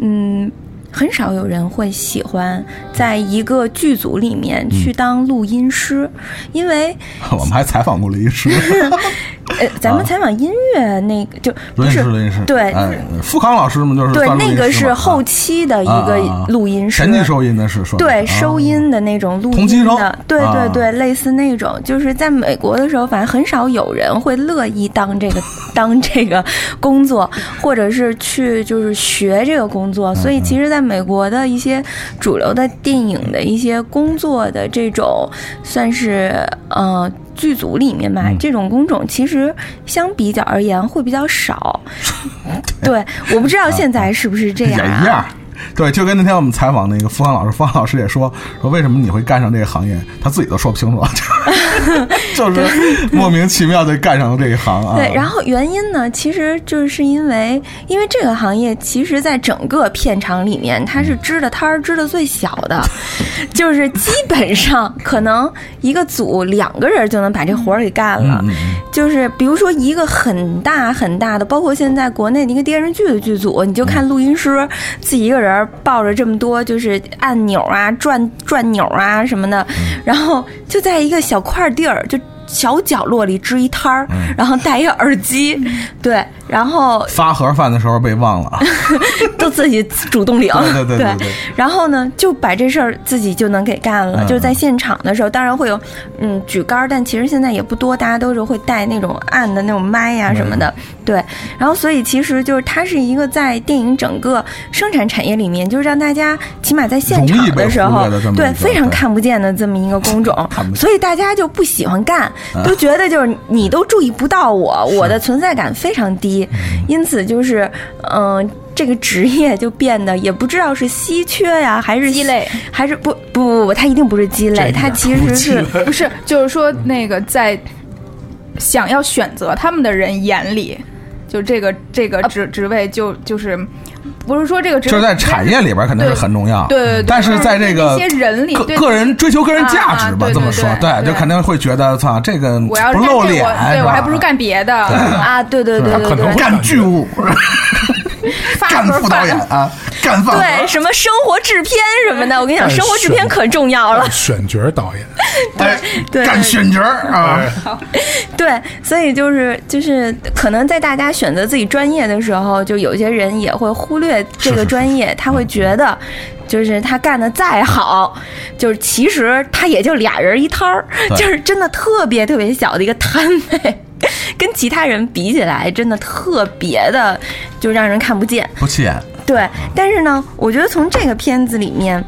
嗯。很少有人会喜欢在一个剧组里面去当录音师，因为 我们还采访过录音师，呃，咱们采访音乐那个就不是录音师，录音师，对哎，富康老师嘛，就是对那个是后期的一个录音师，前期收音的是说对啊。收音的那种录同期收音的，对啊。对对，类似那种，就是在美国的时候，反正很少有人会乐意当这个 当这个工作，或者是去就是学这个工作。所以，其实在美国的一些主流的电影的一些工作的这种，算是呃。剧组里面吧，嗯这种工种其实相比较而言会比较少。对，我不知道现在是不是这也样、啊。对，就跟那天我们采访那个付康老师，付康老师也说说为什么你会干上这个行业，他自己都说不清楚，就 是莫名其妙的干上了这一行啊。对，然后原因呢，其实就是因为，因为这个行业其实在整个片场里面，它是支的摊儿支的最小的，就是基本上可能一个组两个人就能把这活儿给干嗯了。就是比如说一个很大很大的，包括现在国内的一个电视剧的剧组，你就看录音师自己一个人抱着这么多就是按钮啊、转转钮啊什么的，然后就在一个小块地儿就。小角落里支一摊儿，然后戴一个耳机，对，然后发盒饭的时候被忘了，都自己主动领，对对对然后呢，就把这事儿自己就能给干了。嗯。就是在现场的时候，当然会有嗯举杆儿，但其实现在也不多，大家都是会带那种按的那种麦呀、什么的，对。然后所以其实就是它是一个在电影整个生产产业里面，就是让大家起码在现场的时候对非常看不见的这么一个工种所以大家就不喜欢干，啊都觉得就是你都注意不到我，我的存在感非常低，嗯 因此就是嗯。这个职业就变得也不知道是稀缺呀，还是鸡肋，还是不不不不，它一定不是鸡肋，它其实是不是，就是说那个在想要选择他们的人眼里，就这个这个职职位就就是不是说这个职是在产业里边肯定是很重要，对对对但是在这个一些人里个个人追求个人价值吧这么说，对就肯定会觉得操这个我要不露脸，我对我还不如干别的，啊，对对对对对他可能干剧务，干副导演啊，干饭盒对，什么生活制片什么的，我跟你讲，生活制片可重要了。选角导演，对对干选角啊，对，所以就是就是，可能在大家选择自己专业的时候，就有些人也会忽略这个专业，他会觉得。就是他干的再好，就是其实他也就俩人一摊儿，就是真的特别特别小的一个摊位，跟其他人比起来，真的特别的就让人看不见。不起眼，对，但是呢，我觉得从这个片子里面，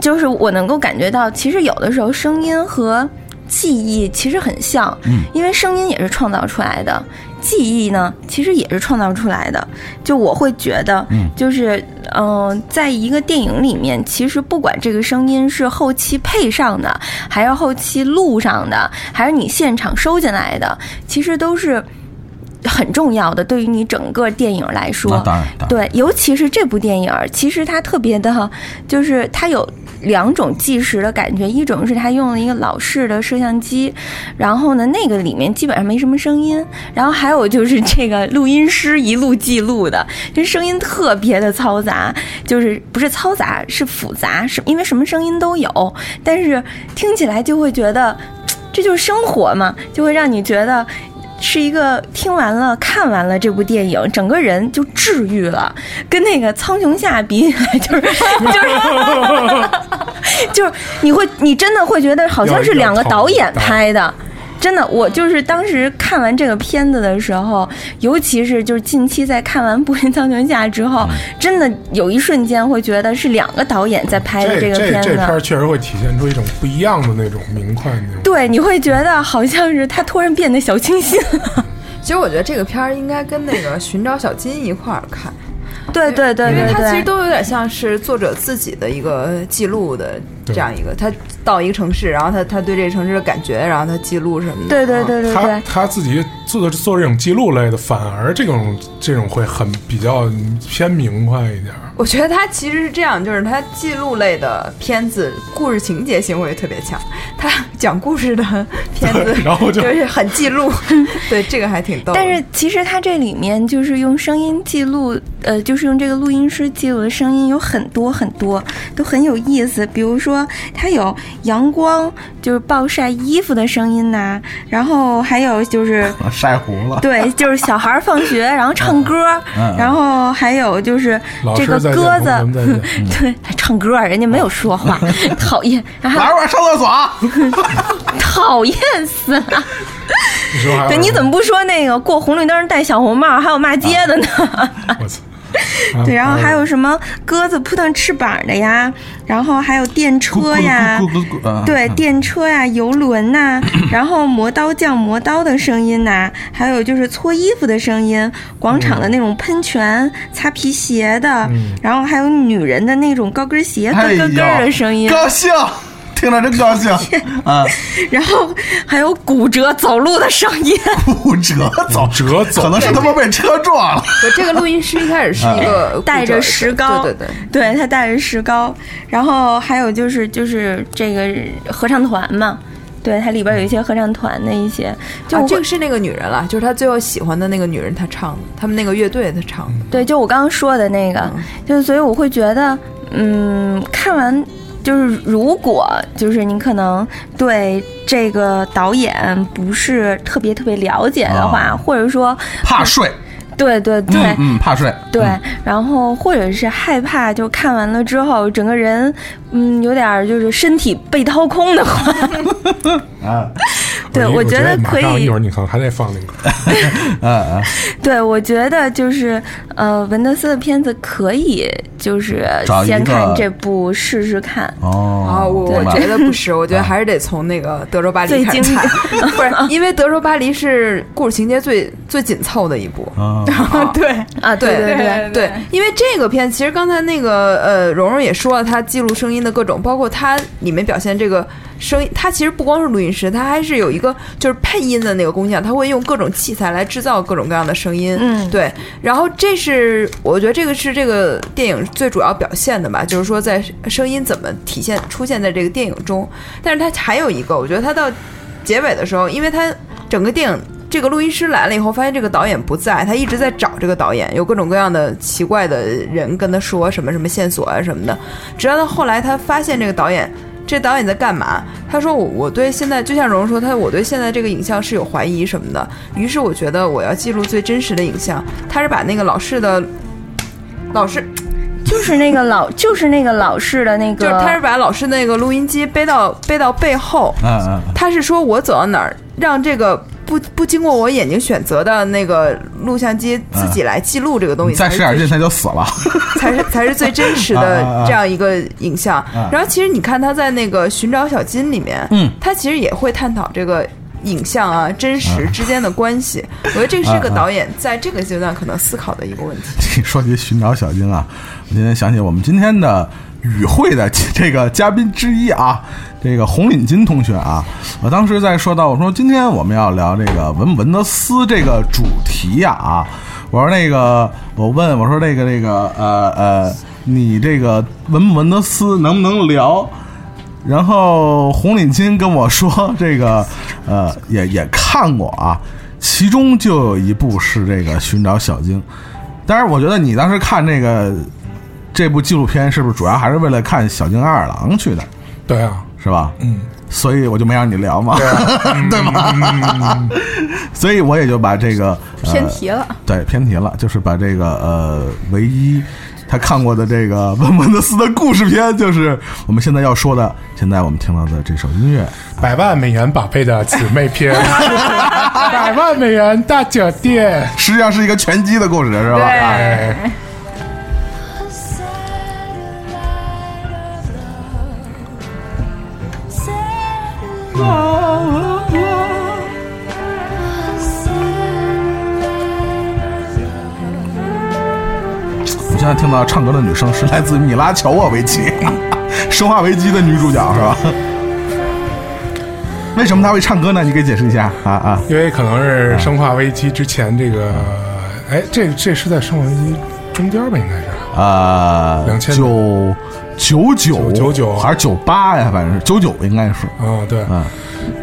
就是我能够感觉到，其实有的时候声音和记忆其实很像，嗯，因为声音也是创造出来的，记忆呢其实也是创造出来的。就我会觉得，嗯就是嗯、呃在一个电影里面，其实不管这个声音是后期配上的，还是后期录上的，还是你现场收进来的，其实都是。很重要的，对于你整个电影来说，当然，当然，对，尤其是这部电影，其实它特别的，就是它有两种计时的感觉，一种是他用了一个老式的摄像机，然后呢，那个里面基本上没什么声音，然后还有就是这个录音师一路记录的，这声音特别的嘈杂，就是不是嘈杂，是复杂，是因为什么声音都有，但是听起来就会觉得。这就是生活嘛，就会让你觉得是一个听完了、看完了这部电影，整个人就治愈了，跟那个《苍穹下》比起来，就是就是 就是你会，你真的会觉得好像是两个导演拍的。真的，我就是当时看完这个片子的时候，尤其是就是近期在看完《步行苍穹下》之后，真的有一瞬间会觉得是两个导演在拍的这个片子。这这片儿确实会体现出一种不一样的那种明快那种。对，你会觉得好像是他突然变得小清新了。其实我觉得这个片儿应该跟那个《寻找小金》一块儿看，对对对对因为它其实，都有点像是作者自己的一个记录的对这样一个，他到一个城市，然后他他对这个城市的感觉，然后他记录什么的。对对对对他对，他自己做做这种记录类的，反而这种这种会很比较偏明快一点儿。我觉得他其实是这样，就是他记录类的片子，故事情节性会特别强。他讲故事的片子，然后就就是很记录，对这个还挺逗。但是其实他这里面就是用声音记录，呃，就是用这个录音师记录的声音有很多很多，都很有意思。比如说，它有阳光，就是暴晒衣服的声音呐、然后还有就是。晒糊了。对，就是小孩儿放学，然后唱歌，嗯然后还有就是这个鸽子。对，还唱歌，人家没有说话，讨厌，然后还来，我上厕所啊。讨厌死了。你说对，你怎么不说那个过红绿灯戴小红帽，还有骂街的呢？我操！对，然后还有什么鸽子扑腾翅膀的呀，然后还有电车呀对，电车呀、游轮呐、然后磨刀匠磨刀的声音呐、还有就是搓衣服的声音，广场的那种喷泉、擦皮鞋的，然后还有女人的那种高跟鞋咯咯咯的声音，高兴，听着真高兴。啊！然后还有骨折走路的声音。骨折走，折走可能是他妈被车撞了。我这个录音师一开始是一个带着石膏，对对对，对他带着石膏，然后还有就是就是这个合唱团嘛，对，它里边有一些合唱团的一些，就啊、这个是那个女人了，就是他最后喜欢的那个女人，她唱的，他们那个乐队她唱的。对，就我刚刚说的那个，就所以我会觉得，嗯，看完。就是如果就是你可能对这个导演不是特别特别了解的话，哦或者说怕睡，对对对，嗯嗯，怕睡，对，嗯。然后或者是害怕，就看完了之后，整个人嗯有点儿就是身体被掏空的话，啊，对我觉得可以。一会儿你可能还得放那个。嗯嗯，对我觉得就是呃文德斯的片子可以就是先看这部试试看。哦，啊，我我觉得不是，我觉得还是得从那个德州巴黎开始看，不是因为德州巴黎是故事情节最最紧凑的一部。啊，对。啊，对对对对，因为这个片，其实刚才那个呃，蓉蓉也说了，他记录声音的各种，包括它里面表现这个声音，它其实不光是录音师，它还是有一个就是配音的那个工匠，他会用各种器材来制造各种各样的声音。嗯对。然后这是我觉得这个是这个电影最主要表现的吧，就是说在声音怎么体现出现在这个电影中。但是它还有一个，我觉得它到结尾的时候，因为它整个电影这个录音师来了以后，发现这个导演不在，他一直在找这个导演，有各种各样的奇怪的人跟他说什么什么线索啊什么的，直到他后来他发现这个导演。这导演在干嘛？他说我我对现在就像蓉蓉说，他我对现在这个影像是有怀疑什么的。于是我觉得我要记录最真实的影像。他是把那个老式的老式就是那个老就是那个老式的那个，就是他是把老师那个录音机背到背到背后，嗯嗯，他是说我走到哪儿，让这个不不经过我眼睛选择的那个录像机自己来记录这个东西，再使点劲他就死了。才是才是最真实的 啊这样一个影像啊。然后其实你看他在那个《寻找小金》里面，嗯他其实也会探讨这个。影像啊，真实之间的关系，我觉得这是个导演在这个阶段可能思考的一个问题。说起寻找小金啊，我今天想起我们今天的与会的这个嘉宾之一啊，这个红领巾同学啊，我当时在说到我说今天我们要聊这个文不文德斯这个主题呀啊，我说那个我问我说这个这个呃呃，你这个文不文德斯能不能聊？然后红领巾跟我说，这个呃也也看过啊，其中就有一部是这个《寻找小晶》。但是，我觉得你当时看这个这部纪录片，是不是主要还是为了看小津安二郎去的，对啊，是吧？嗯，所以我就没让你聊嘛，对 吧？所以我也就把这个、呃、偏题了。对，偏题了，就是把这个呃唯一他看过的这个文文德斯的故事片，就是我们现在要说的，现在我们听到的这首音乐。百万美元宝贝的姊妹篇，百万美元大酒店，实际上是一个拳击的故事，是吧？哎，我们现在听到唱歌的女生是来自米拉乔沃维奇，生化危机的女主角是吧？为什么她会唱歌呢？你给解释一下啊啊！因为可能是《生化危机》之前这个，哎，这这是在《生化危机》中间吧？应该是啊，两千九九九九九99还是九八呀？反正是九九应该是。啊，对。嗯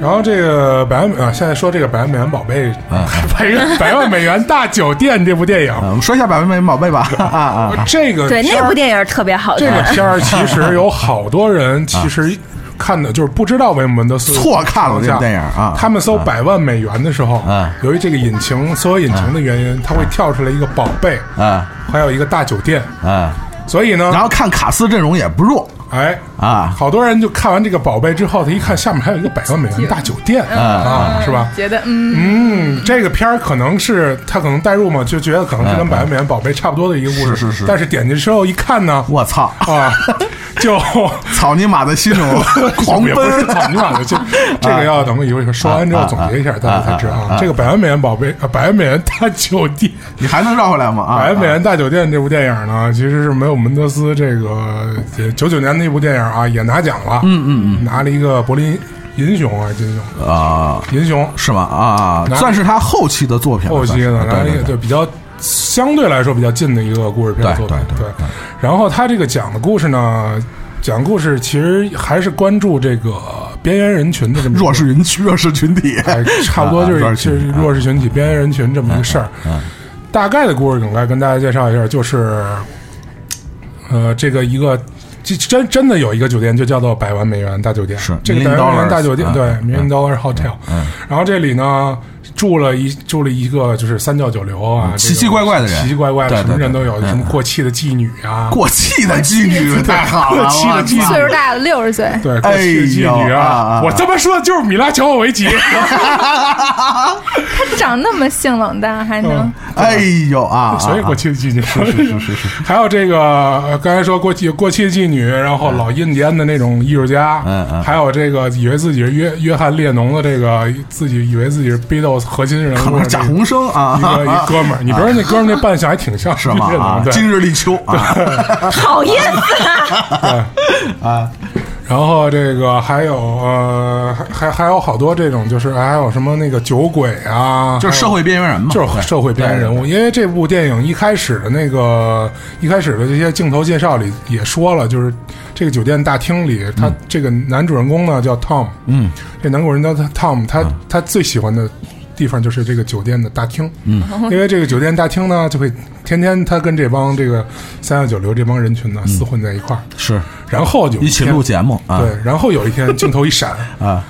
然后这个百万啊，现在说这个百万美元宝贝，嗯 百百万美元大酒店这部电影，嗯，我们说一下百万美元宝贝吧。啊啊，这个对那部电影特别好这个。片儿其实有好多人 其实看的就是不知道维姆文德斯错看了这部电影啊。他们搜百万美元的时候啊，由于这个引擎搜索引擎的原因，它会跳出来一个宝贝，啊。还有一个大酒店，啊，所以呢然，后看卡斯阵容也不弱哎。啊。好多人就看完这个宝贝之后，他一看下面还有一个百万美元大酒店啊，是吧？觉得嗯，嗯，这个片儿可能是他可能代入嘛，就觉得可能是跟百万美元宝贝差不多的一个故事，是是是但是点进去之后一看呢，我操！啊，就 草泥马的心中狂 也不是奔草泥马的，就这个要等一会儿说完之后总结一下，大家才知道啊。这个百万美元宝贝，呃百万美元大酒店，你还能绕回来吗？啊，百万美元大酒店这部电影呢，其实是没有门德斯这个九九年那部电影啊也拿奖了，嗯嗯嗯，拿了一个柏林银熊还是金熊？啊，银熊是吗？啊，拿算是他后期的作品，后期的拿了一个对就比较相对来说比较近的一个故事片作品，对对对然后他这个讲的故事呢，讲故事其实还是关注这个边缘人群的这么弱势人群、弱势群体。哎，差不多就是啊就是弱势群体、边缘人群这么一个事儿。大概的故事梗概跟大家介绍一下，就是，呃，这个一个。这真真的有一个酒店，就叫做百万美元大酒店。是这个百万美元大酒店，嗯对嗯，Million Dollar Hotel。嗯然后这里呢住了一住了一个就是三教九流啊，嗯奇奇怪怪的人。奇奇怪怪的，什么人都有，什么过气的妓女啊，过气的妓女太好了，过气的妓女。岁数大了六十岁，对，过气的妓女啊。啊我这么说的就是米拉乔沃维奇。他长那么性冷淡，还能？哎呦啊！所以过气的妓女是。是是是，还有这个呃刚才说过气过气的妓女，然后老印第安的那种艺术家，嗯嗯。还有这个以为自己是约约翰列侬的这个自己以为自己是 Beatles 核心人物可能贾宏声啊，一个一哥们儿，你别说那 哥们儿那扮相还挺像是吗？啊，今日立秋啊。讨厌死了！啊，然后这个还有呃还还还有好多这种就是还有什么那个酒鬼啊，就是社会边缘人嘛，就是社会边缘人物，因为这部电影一开始的那个一开始的这些镜头介绍里也说了，就是这个酒店大厅里，他这个男主人公呢叫 Tom，嗯，这男主人公叫 Tom，他他最喜欢的地方就是这个酒店的大厅，嗯，因为这个酒店大厅呢，就会天天他跟这帮这个三教九流这帮人群呢厮混在一块儿，是。然后就一起录节目啊，对，然后有一天镜头一闪，啊，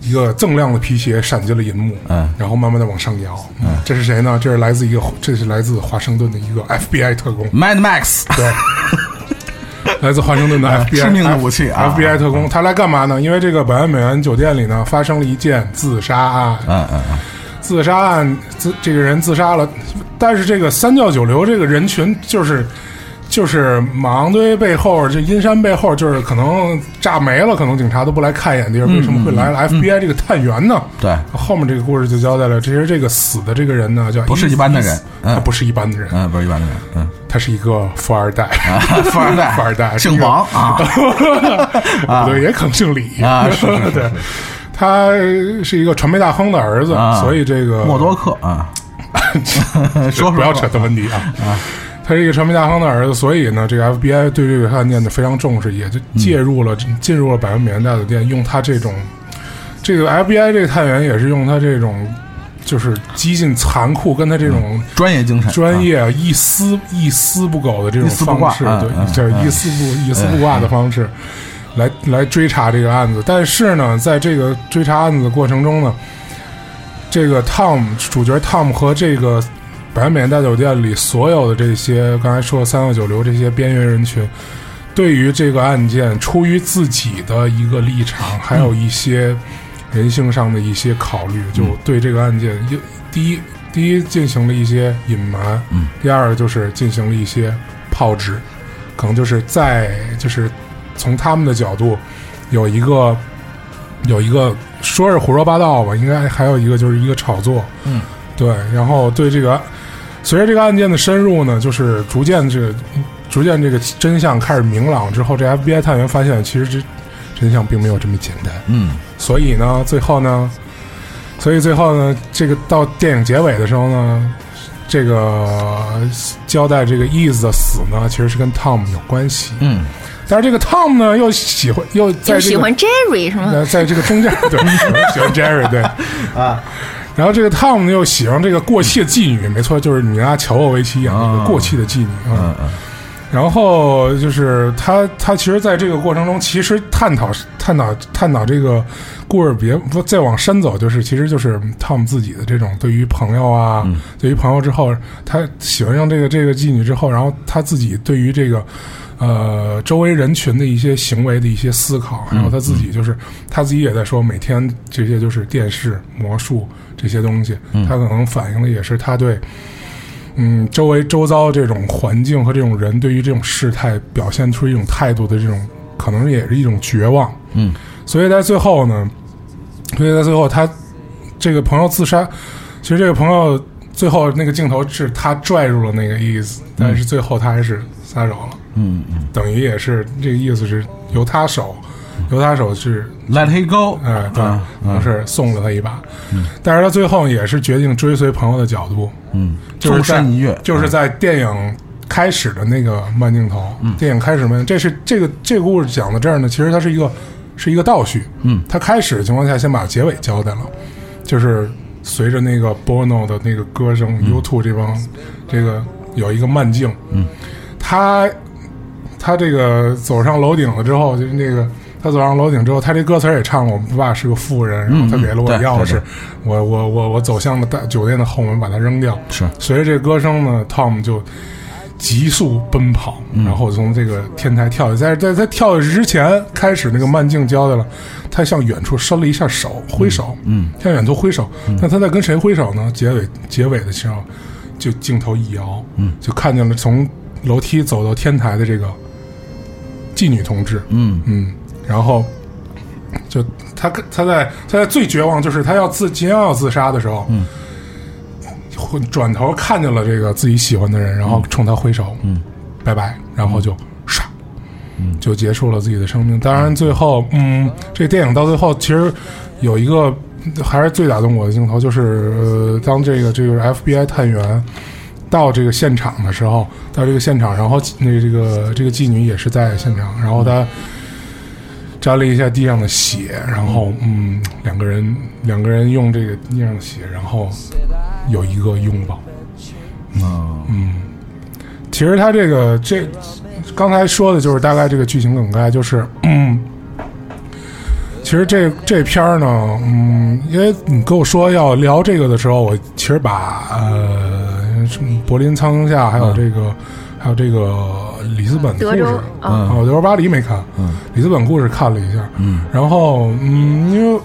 一个锃亮的皮鞋闪进了银幕，嗯。然后慢慢的往上摇，嗯，这是谁呢？这是来自一个，这是来自华盛顿的一个 FBI 特工，Mad Max 对，来自华盛顿的 FBI 致命的武器啊。FBI 特工，他来干嘛呢？因为这个百万美元酒店里呢发生了一件自杀案，嗯嗯嗯，自杀案自这个人自杀了，但是这个三教九流这个人群就是。就是马王堆背后，这阴山背后，就是可能炸没了，可能警察都不来看一眼地儿，为什么会来？了 FBI 这个探员呢？对，后面这个故事就交代了，其实这个死的这个人呢，叫不是一般的人嗯。他不是一般的人，嗯，不是一般的人，嗯，他是一个富二代，啊，富二代，富二代姓王啊，不对，也可能姓李。啊 对，他是一个传媒大亨的儿子，啊。所以这个默多克啊，说说不要扯这问题啊。啊。他是一个传媒大亨的儿子，所以呢，这个 FBI 对这个案件呢非常重视，也就介入了，进入了百万美元大酒店，用他这种，这个 FBI 这个探员也是用他这种，就是激进残酷，跟他这种专业精神，专业一丝一丝不苟的这种方式，对嗯嗯，这嗯一丝不一丝不挂的方式，来来追查这个案子。但是呢，在这个追查案子的过程中呢，这个 Tom 主角 Tom 和这个百万美元大酒店里所有的这些刚才说的三教九流这些边缘人群，对于这个案件，出于自己的一个立场，还有一些人性上的一些考虑，就对这个案件，一第一第一进行了一些隐瞒，嗯，第二就是进行了一些炮制，可能就是在就是从他们的角度有一个有一个说是胡说八道吧，应该还有一个就是一个炒作，嗯，对，然后对这个随着这个案件的深入呢，就是逐渐这个逐渐这个真相开始明朗之后，这 FBI 探员发现其实这真相并没有这么简单。嗯所以呢，最后呢，所以最后呢，这个到电影结尾的时候呢，这个交代这个 Ease 的死呢，其实是跟 Tom 有关系。嗯但是这个 Tom 呢，又喜欢又在这个喜欢 Jerry 是吗？呃，在这个中间，对，喜欢 Jerry，对啊。然后这个 Tom 呢又喜欢这个过气的妓女，没错，就是米拉乔沃维奇演的一个过气的妓女啊。嗯嗯然后就是他，他其实在这个过程中，其实探讨探讨探讨这个故事别不再往深走，就是其实就是 Tom 自己的这种对于朋友啊，对于朋友之后，他喜欢上这个这个妓女之后，然后他自己对于这个呃周围人群的一些行为的一些思考，然后他自己就是他自己也在说，每天这些就是电视、魔术这些东西，他可能反映的也是他对。嗯，周围周遭这种环境和这种人对于这种事态表现出一种态度的这种，可能也是一种绝望。嗯，所以在最后呢，所以在最后他这个朋友自杀，其实这个朋友最后那个镜头是他拽住了那个意思，但是最后他还是撒手了，嗯嗯。等于也是这个意思是由他手，由他手是，Let it go，哎，对，嗯。等于是送了他一把，但是他最后也是决定追随朋友的角度，嗯，就是在纵身一跃，就是在电影开始的那个慢镜头，嗯。电影开始慢，这是这个这个故事讲到这儿呢，其实它是一个是一个倒叙，嗯，它开始的情况下先把结尾交代了，就是随着那个 Bono 的那个歌声、t 这帮这个有一个慢镜，嗯，他他这个走上楼顶了之后，就是那个。他走上楼顶之后，他这歌词也唱了：“我爸是个富人，然后他给了我钥匙我我我我走向了大酒店的后门，把它扔掉。是随着这歌声呢，Tom 就急速奔跑，嗯然后从这个天台跳下。在在他跳下去之前，开始那个慢镜交代了，他向远处伸了一下手，挥手，嗯，向远处挥手。那他在跟谁挥手呢？结尾结尾的时候，就镜头一摇，嗯，就看见了从楼梯走到天台的这个妓女同志，嗯。嗯，然后就他他在他在最绝望，就是他要自即将要自杀的时候，嗯，转头看见了这个自己喜欢的人，然后冲他挥手，嗯，拜拜，然后就唰，嗯，就结束了自己的生命。当然，最后，嗯，这电影到最后其实有一个还是最打动我的镜头，就是呃，当这个这个 FBI 探员。到这个现场的时候，到这个现场，然后那这个这个妓女也是在现场，然后她沾了一下地上的血，然后嗯，两个人两个人用这个地上的血，然后有一个拥抱。嗯。嗯，其实他这个这刚才说的就是大概这个剧情梗概，就是嗯，其实这这片儿呢，嗯，因为你跟我说要聊这个的时候，我其实把呃什么柏林苍穹下，还有这个、还有这个里斯本故事。啊，啊，我德州巴黎没看，嗯。里斯本故事看了一下，嗯。然后嗯，因为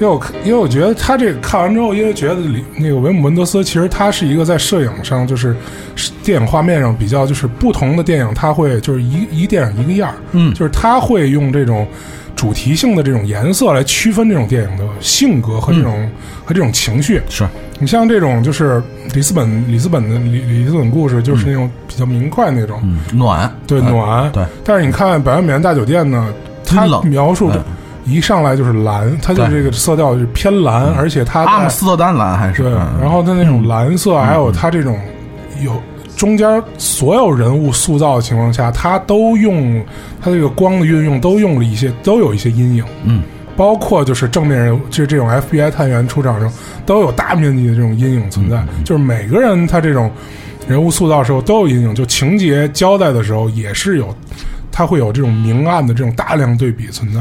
因为我看因为我觉得他这个看完之后，因为觉得里那个维姆文德斯其实他是一个在摄影上就是是电影画面上比较就是不同的电影，他会就是一一电影一个样儿，嗯。就是他会用这种主题性的这种颜色来区分这种电影的性格和这种、和这种情绪。是。你像这种就是里斯本里斯本的里里斯本故事，就是那种比较明快那种，嗯暖。对嗯暖。对，但是你看《百万美元大酒店》呢，它描述的嗯一上来就是蓝，它就对。这个色调就是偏蓝，而且它在阿姆斯特丹蓝还是对，嗯。然后它那种蓝色，还有它这种有中间所有人物塑造的情况下，他都用他这个光的运用都用了一些，都有一些阴影。嗯包括就是正面人物，就是这种 FBI 探员出场时候，都有大面积的这种阴影存在。就是每个人他这种人物塑造的时候都有阴影，就情节交代的时候也是有，他会有这种明暗的这种大量对比存在，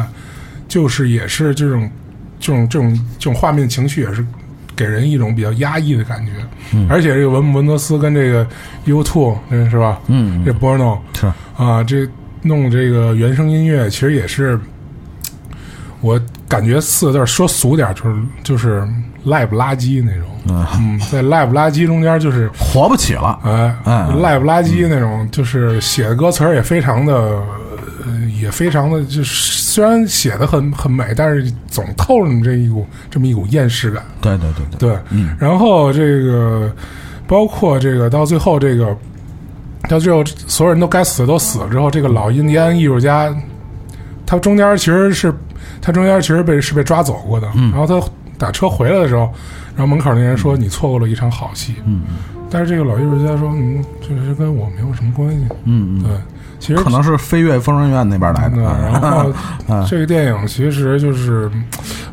就是也是这种这种这种这种画面情绪也是给人一种比较压抑的感觉。而且这个文文德斯跟这个 U Two 是吧？嗯这 Bono 是啊，这弄这个原声音乐，其实也是我感觉四个字说俗点，就是就是赖不拉几那种。嗯嗯，在赖不拉几中间就是活不起了哎，嗯赖不拉几那种，就是写的歌词儿也非常的，呃，也非常的，就是虽然写的很很美，但是总透着你这一股这么一股厌世感。对对对对对，然后这个包括这个到最后这个到最后所有人都该死的都死了之后，这个老印第安艺术家，他中间其实是他中间其实被是被抓走过的，然后他打车回来的时候，然后门口那人说你错过了一场好戏，嗯。但是这个老艺术家说，嗯，这这跟我没有什么关系，嗯嗯。对，其实可能是飞越疯人院那边来对，的。然后 这个电影其实就是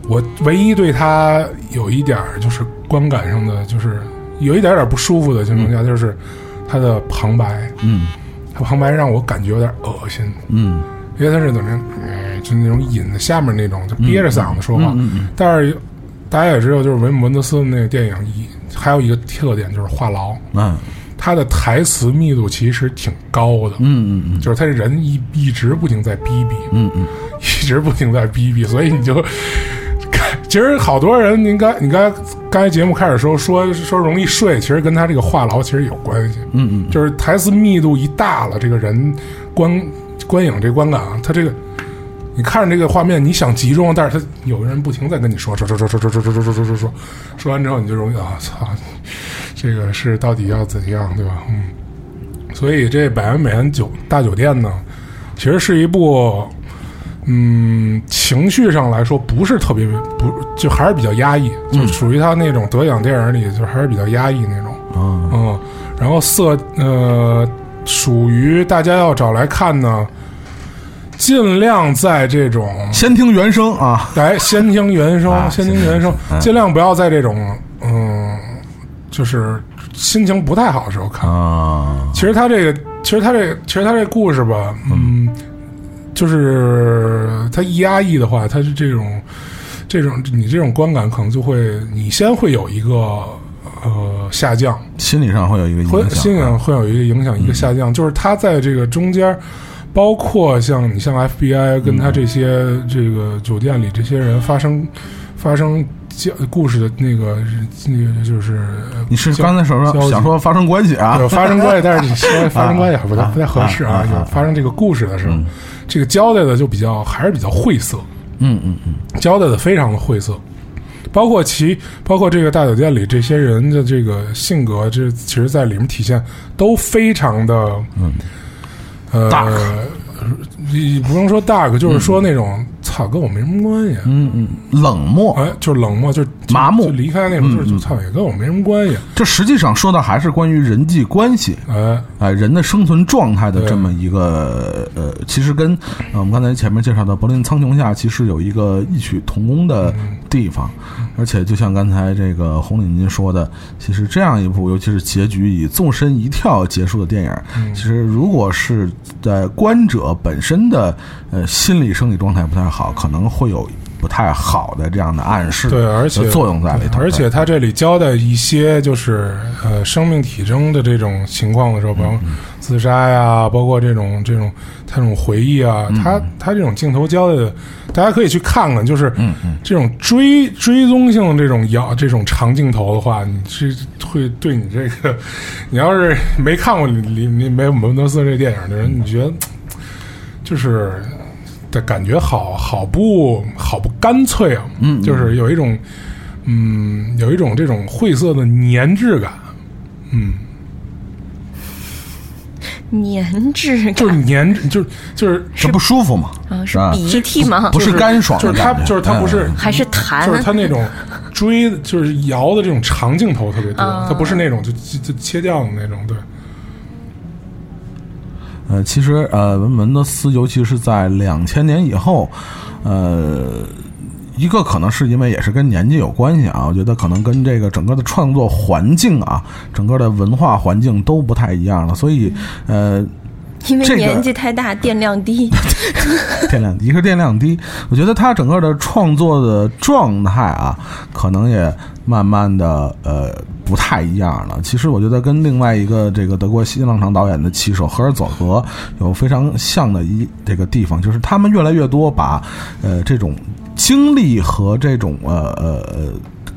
我唯一对它有一点就是观感上的，就是有一点点不舒服的情况下，就是它的旁白，嗯它旁白让我感觉有点恶心，嗯因为他是怎么样，嗯就那种引在下面那种，就憋着嗓子说话。嗯嗯但是大家也知道，就是维姆文德斯的那个电影一还有一个特点就是话痨，嗯他的台词密度其实挺高的，嗯嗯嗯就是他这人一一直不停在逼逼。嗯嗯一直不停在逼逼，所以你就，其实好多人，您刚你刚刚才节目开始时候说说容易睡，其实跟他这个话痨其实有关系，嗯嗯就是台词密度一大了，这个人观观影这观感啊，他这个。你看着这个画面，你想集中，但是他有个人不停在跟你说说说说说说说说说说说说说，说完之后你就容易啊操，这个是到底要怎样，对吧？嗯，所以这《百元美元酒大酒店》呢，其实是一部嗯，情绪上来说不是特别不，就还是比较压抑，就属于他那种得奖电影里，就还是比较压抑那种。啊嗯，然后色呃，属于大家要找来看呢，尽量在这种先听原声啊。来先听原声，啊先听原声，嗯尽量不要在这种嗯，就是心情不太好的时候看。啊其实他这个，其实他这个，其实他这故事吧，嗯，就是他一压抑的话，他是这种，这种你这种观感可能就会，你先会有一个呃下降，心理上会有一个影会响。心理上会有一个影响，一个下降，就是他在这个中间。包括像你像 FBI 跟他这些、这个酒店里这些人发生发生交故事的那个那个就是呃你是刚才说说想说发生关系啊？有发生关系，但是你 说发生关系还不太啊不太合适啊。有发生这个故事的时候嗯，这个交代的就比较还是比较晦涩，嗯嗯嗯。交代的非常的晦涩。包括其包括这个大酒店里这些人的这个性格，这其实在里面体现都非常的嗯。呃你不用说 dark，就是说那种操跟我没什么关系。嗯嗯，冷漠。哎，就是冷漠，就是麻木就离开那种，就是嗯就操，也跟我没什么关系。这实际上说的还是关于人际关系。哎，哎，人的生存状态的这么一个呃，其实跟呃我们刚才前面介绍的《柏林苍穹下》其实有一个异曲同工的地方，而且就像刚才这个红领巾说的，其实这样一部尤其是结局以纵身一跳结束的电影，其实如果是在观者本身的呃心理生理状态不太好，可能会有不太好的这样的暗示对，而且作用在里头，而且他这里交代一些就是呃生命体征的这种情况的时候，比方自杀呀，包括这种这种他这种回忆啊，他他这种镜头交代的，大家可以去看看，就是这种追追踪性这种摇这种长镜头的话，你是会对你这个，你要是没看过里里里梅文德斯这电影的人，你觉得就是。的感觉好好不好不干脆啊，嗯就是有一种，嗯，有一种这种晦涩的粘质感，嗯，粘质感就是粘，就是就是这不舒服嘛，啊，是吧？鼻涕吗？不是干爽就是它就是它不是嗯还是痰？就是它那种追就是摇的这种长镜头特别多，啊它不是那种就就就切掉的那种，对，呃，其实呃，文文德斯，尤其是在两千年以后，呃，一个可能是因为也是跟年纪有关系啊，我觉得可能跟这个整个的创作环境啊，整个的文化环境都不太一样了，所以呃，因为年纪太大，电量低。电量一个电量低，我觉得他整个的创作的状态啊，可能也慢慢的呃不太一样了。其实我觉得跟另外一个这个德国新浪潮导演的棋手赫尔佐格有非常像的一这个地方，就是他们越来越多把呃这种经历和这种呃呃呃。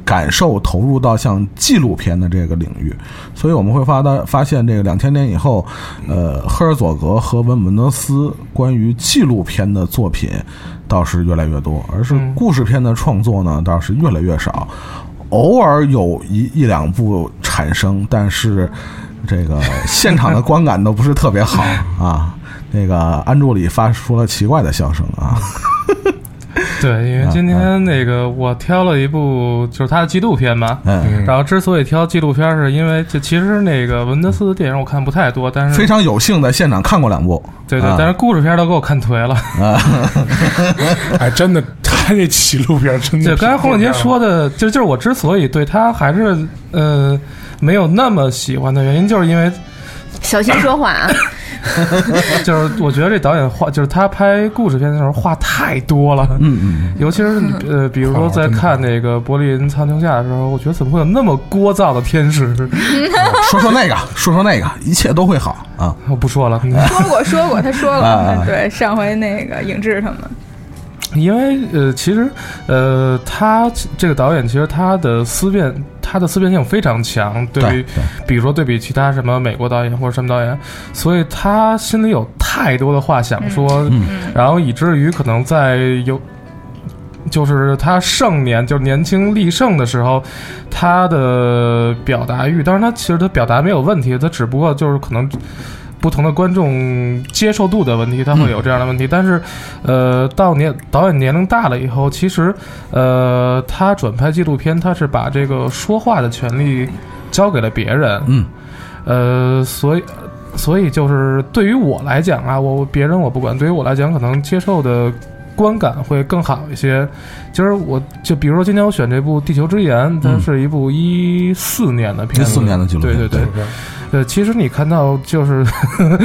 感受投入到像纪录片的这个领域，所以我们会发到发现，这个两千年以后，呃，赫尔佐格和文文德斯关于纪录片的作品倒是越来越多，而是故事片的创作呢倒是越来越少，偶尔有一一两部产生，但是这个 现场的观感都不是特别好啊。那个安助理发出了奇怪的笑声啊。对，因为今天那个我挑了一部就是他的纪录片嘛，嗯，然后之所以挑纪录片，是因为就其实那个文德斯的电影我看不太多，但是非常有幸在现场看过两部。对对啊，但是故事片都给我看颓了。啊 哎，真的，他那纪录片真的对，刚才洪永杰说的，就就是我之所以对他还是呃没有那么喜欢的原因，就是因为小心说话啊！就是我觉得这导演话，就是他拍故事片的时候话太多了。嗯嗯，尤其是呃，比如说在看那个《柏林苍穹下》的时候，我觉得怎么会有那么聒噪的天使？说说那个，说说那个，一切都会好啊。我不说了，说过说过，他说啊了，对，上回那个影志他们，因为呃，其实呃，他这个导演其实他的思辨，他的思辨性非常强，对于对比如说对比其他什么美国导演或者什么导演，所以他心里有太多的话想说，嗯然后以至于可能在有。就是他盛年，就是年轻力盛的时候，他的表达欲，当然他其实他表达没有问题，他只不过就是可能不同的观众接受度的问题，他会有这样的问题。但是，呃，到年导演年龄大了以后，其实，呃，他转拍纪录片，他是把这个说话的权利交给了别人。嗯，呃，所以。所以就是对于我来讲啊，我别人我不管，对于我来讲，可能接受的观感会更好一些。就是我就比如说今天我选这部《地球之盐》，它是一部一四年的片子，14年的纪录片对对对。呃，其实你看到就是 《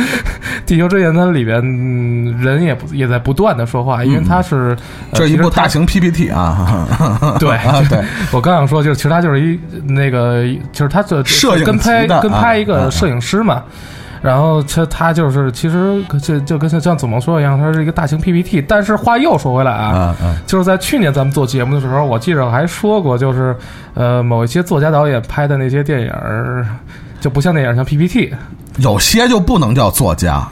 地球之眼》它里边、嗯人也不也在不断的说话，因为它是、呃这一部大型 PPT 啊，对啊对，我刚想说，就是其实它就是一那个，就是他这摄影跟拍跟拍一个摄影师嘛。然后他他就是其实就就跟像像祖萌说的一样，他是一个大型 PPT。但是话又说回来啊，就是在去年咱们做节目的时候，我记着还说过，就是呃某一些作家导演拍的那些电影儿，就不像电影像 PPT，有些就不能叫作家。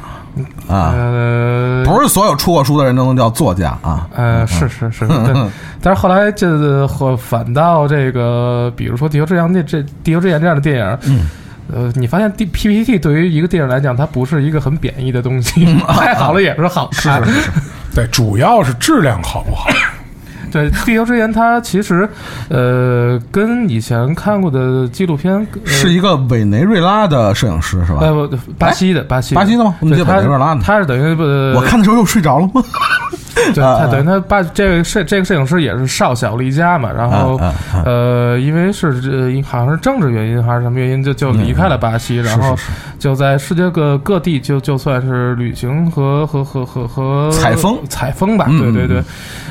啊，呃，不是所有出过书的人都能叫作家啊。呃，是是是，对。但是后来这或反倒这个，比如说《地球之眼》这这《地球之眼》这样的电影，嗯，呃，你发现 D PPT 对于一个电影来讲，它不是一个很贬义的东西，拍好了也是好看。是是是，对，主要是质量好不好？对，《地球之盐》它其实，呃，跟以前看过的纪录片呃是一个委内瑞拉的摄影师是吧？呃不巴西的巴西巴西的吗对，委内瑞拉呢他是等于不，我看的时候又睡着了吗？对，他等于他把这个摄这个摄影师也是少小离家嘛，然后啊啊啊。呃，因为是呃好像是政治原因还是什么原因，就就离开了巴西，然后就在世界各各地就就算是旅行和和和和和采风采风吧，嗯对对对，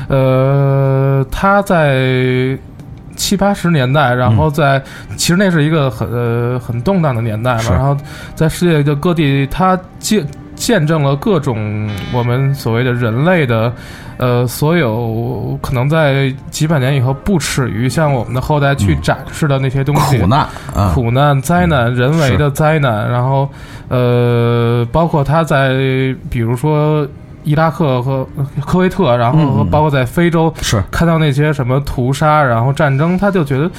呃，他在。七八十年代，然后在、其实那是一个很呃很动荡的年代嘛，然后在世界的各地，他见见证了各种我们所谓的人类的，呃，所有可能在几百年以后不耻于向我们的后代去展示的那些东西，苦难啊，苦难、灾难、人为的灾难，然后呃，包括他在比如说伊拉克和科威特，然后包括在非洲是。看到那些什么屠杀，然后战争，他就觉得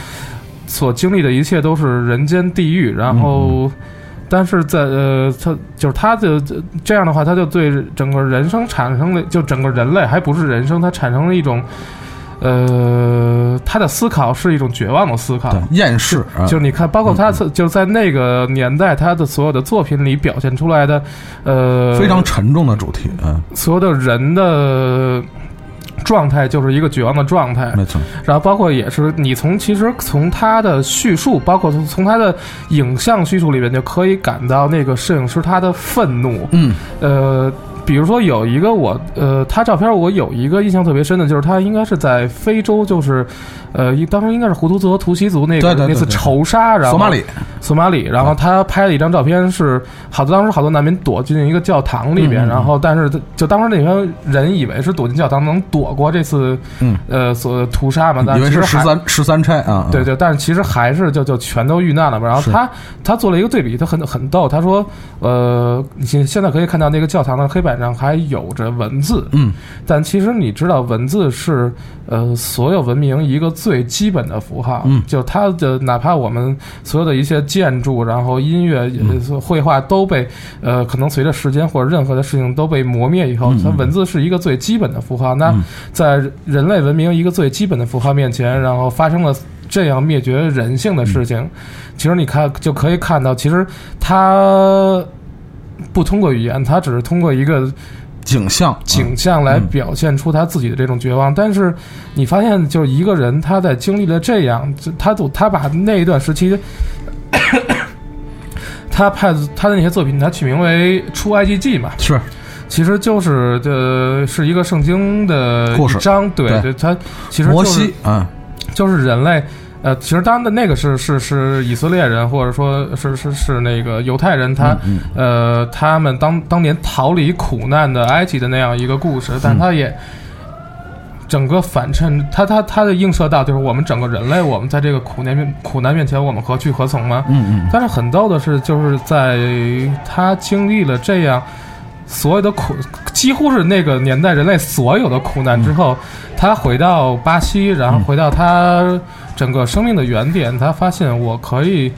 所经历的一切都是人间地狱，然后。但是在呃，他就是他的这样的话，他就对整个人生产生了，就整个人类还不是人生，他产生了一种，呃，他的思考是一种绝望的思考。厌世啊，就是你看，包括他就在那个年代，他的所有的作品里表现出来的，呃，非常沉重的主题，嗯，所有的人的状态就是一个绝望的状态。没错，然后包括也是你从其实从他的叙述，包括从从他的影像叙述里面就可以感到那个摄影师他的愤怒。嗯，呃，比如说有一个我呃，他照片我有一个印象特别深的，就是他应该是在非洲，就是呃，一当时应该是胡图族和图西族那个对对对那次仇杀，然后索马里，索马里，然后他拍了一张照片，是好多当时好多难民躲进一个教堂里边，嗯嗯然后但是就当时那边人以为是躲进教堂能躲过这次嗯，呃所屠杀嘛，但以为是十三十三钗啊，对对，但是其实还是就就全都遇难了嘛。然后他他做了一个对比，他很很逗。他说，呃，你现现在可以看到那个教堂的黑白板上还有着文字，嗯，但其实你知道，文字是呃所有文明一个最基本的符号，嗯。就它的哪怕我们所有的一些建筑，然后音乐、呃绘画都被呃可能随着时间或者任何的事情都被磨灭以后，嗯它文字是一个最基本的符号。那嗯。在人类文明一个最基本的符号面前，然后发生了这样灭绝人性的事情，其实你看就可以看到，其实它不通过语言，他只是通过一个景象，景象来表现出他自己的这种绝望。但是你发现，就是一个人他在经历了这样，他都他把那一段时期。他派他的那些作品，他取名为《出埃及记》嘛，是。其实就是呃是一个圣经的故事。一章，对对。对，它其实就是摩西，嗯。就是人类，呃，其实当然的那个是是是以色列人，或者说是是是那个犹太人，他、嗯呃他们当当年逃离苦难的埃及的那样一个故事，但他也。整个反衬，他他他的映射到就是我们整个人类，我们在这个苦难面苦难面前，我们何去何从吗？嗯嗯但是很逗的是，就是在他经历了这样所有的苦，几乎是那个年代人类所有的苦难之后，他回到巴西，然后回到他整个生命的原点，他发现我可以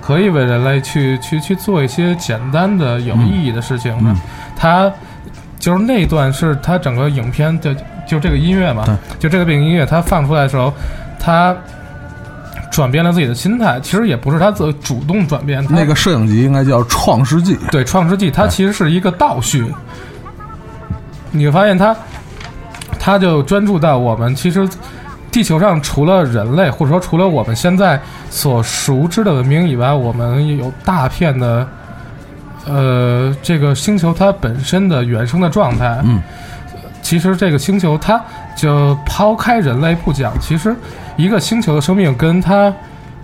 可以为人类去去去做一些简单的有意义的事情。嗯他就是那段是他整个影片的，就这个音乐嘛，就这个背景音乐，他放出来的时候，他。转变了自己的心态，其实也不是他自主动转变，他那个摄影集应该叫《创世纪》，对《创世纪》，它其实是一个倒叙。你会发现他，他就专注到我们其实地球上除了人类，或者说除了我们现在所熟知的文明以外，我们有大片的呃这个星球它本身的原生的状态。嗯，其实这个星球它就抛开人类不讲，其实一个星球的生命跟它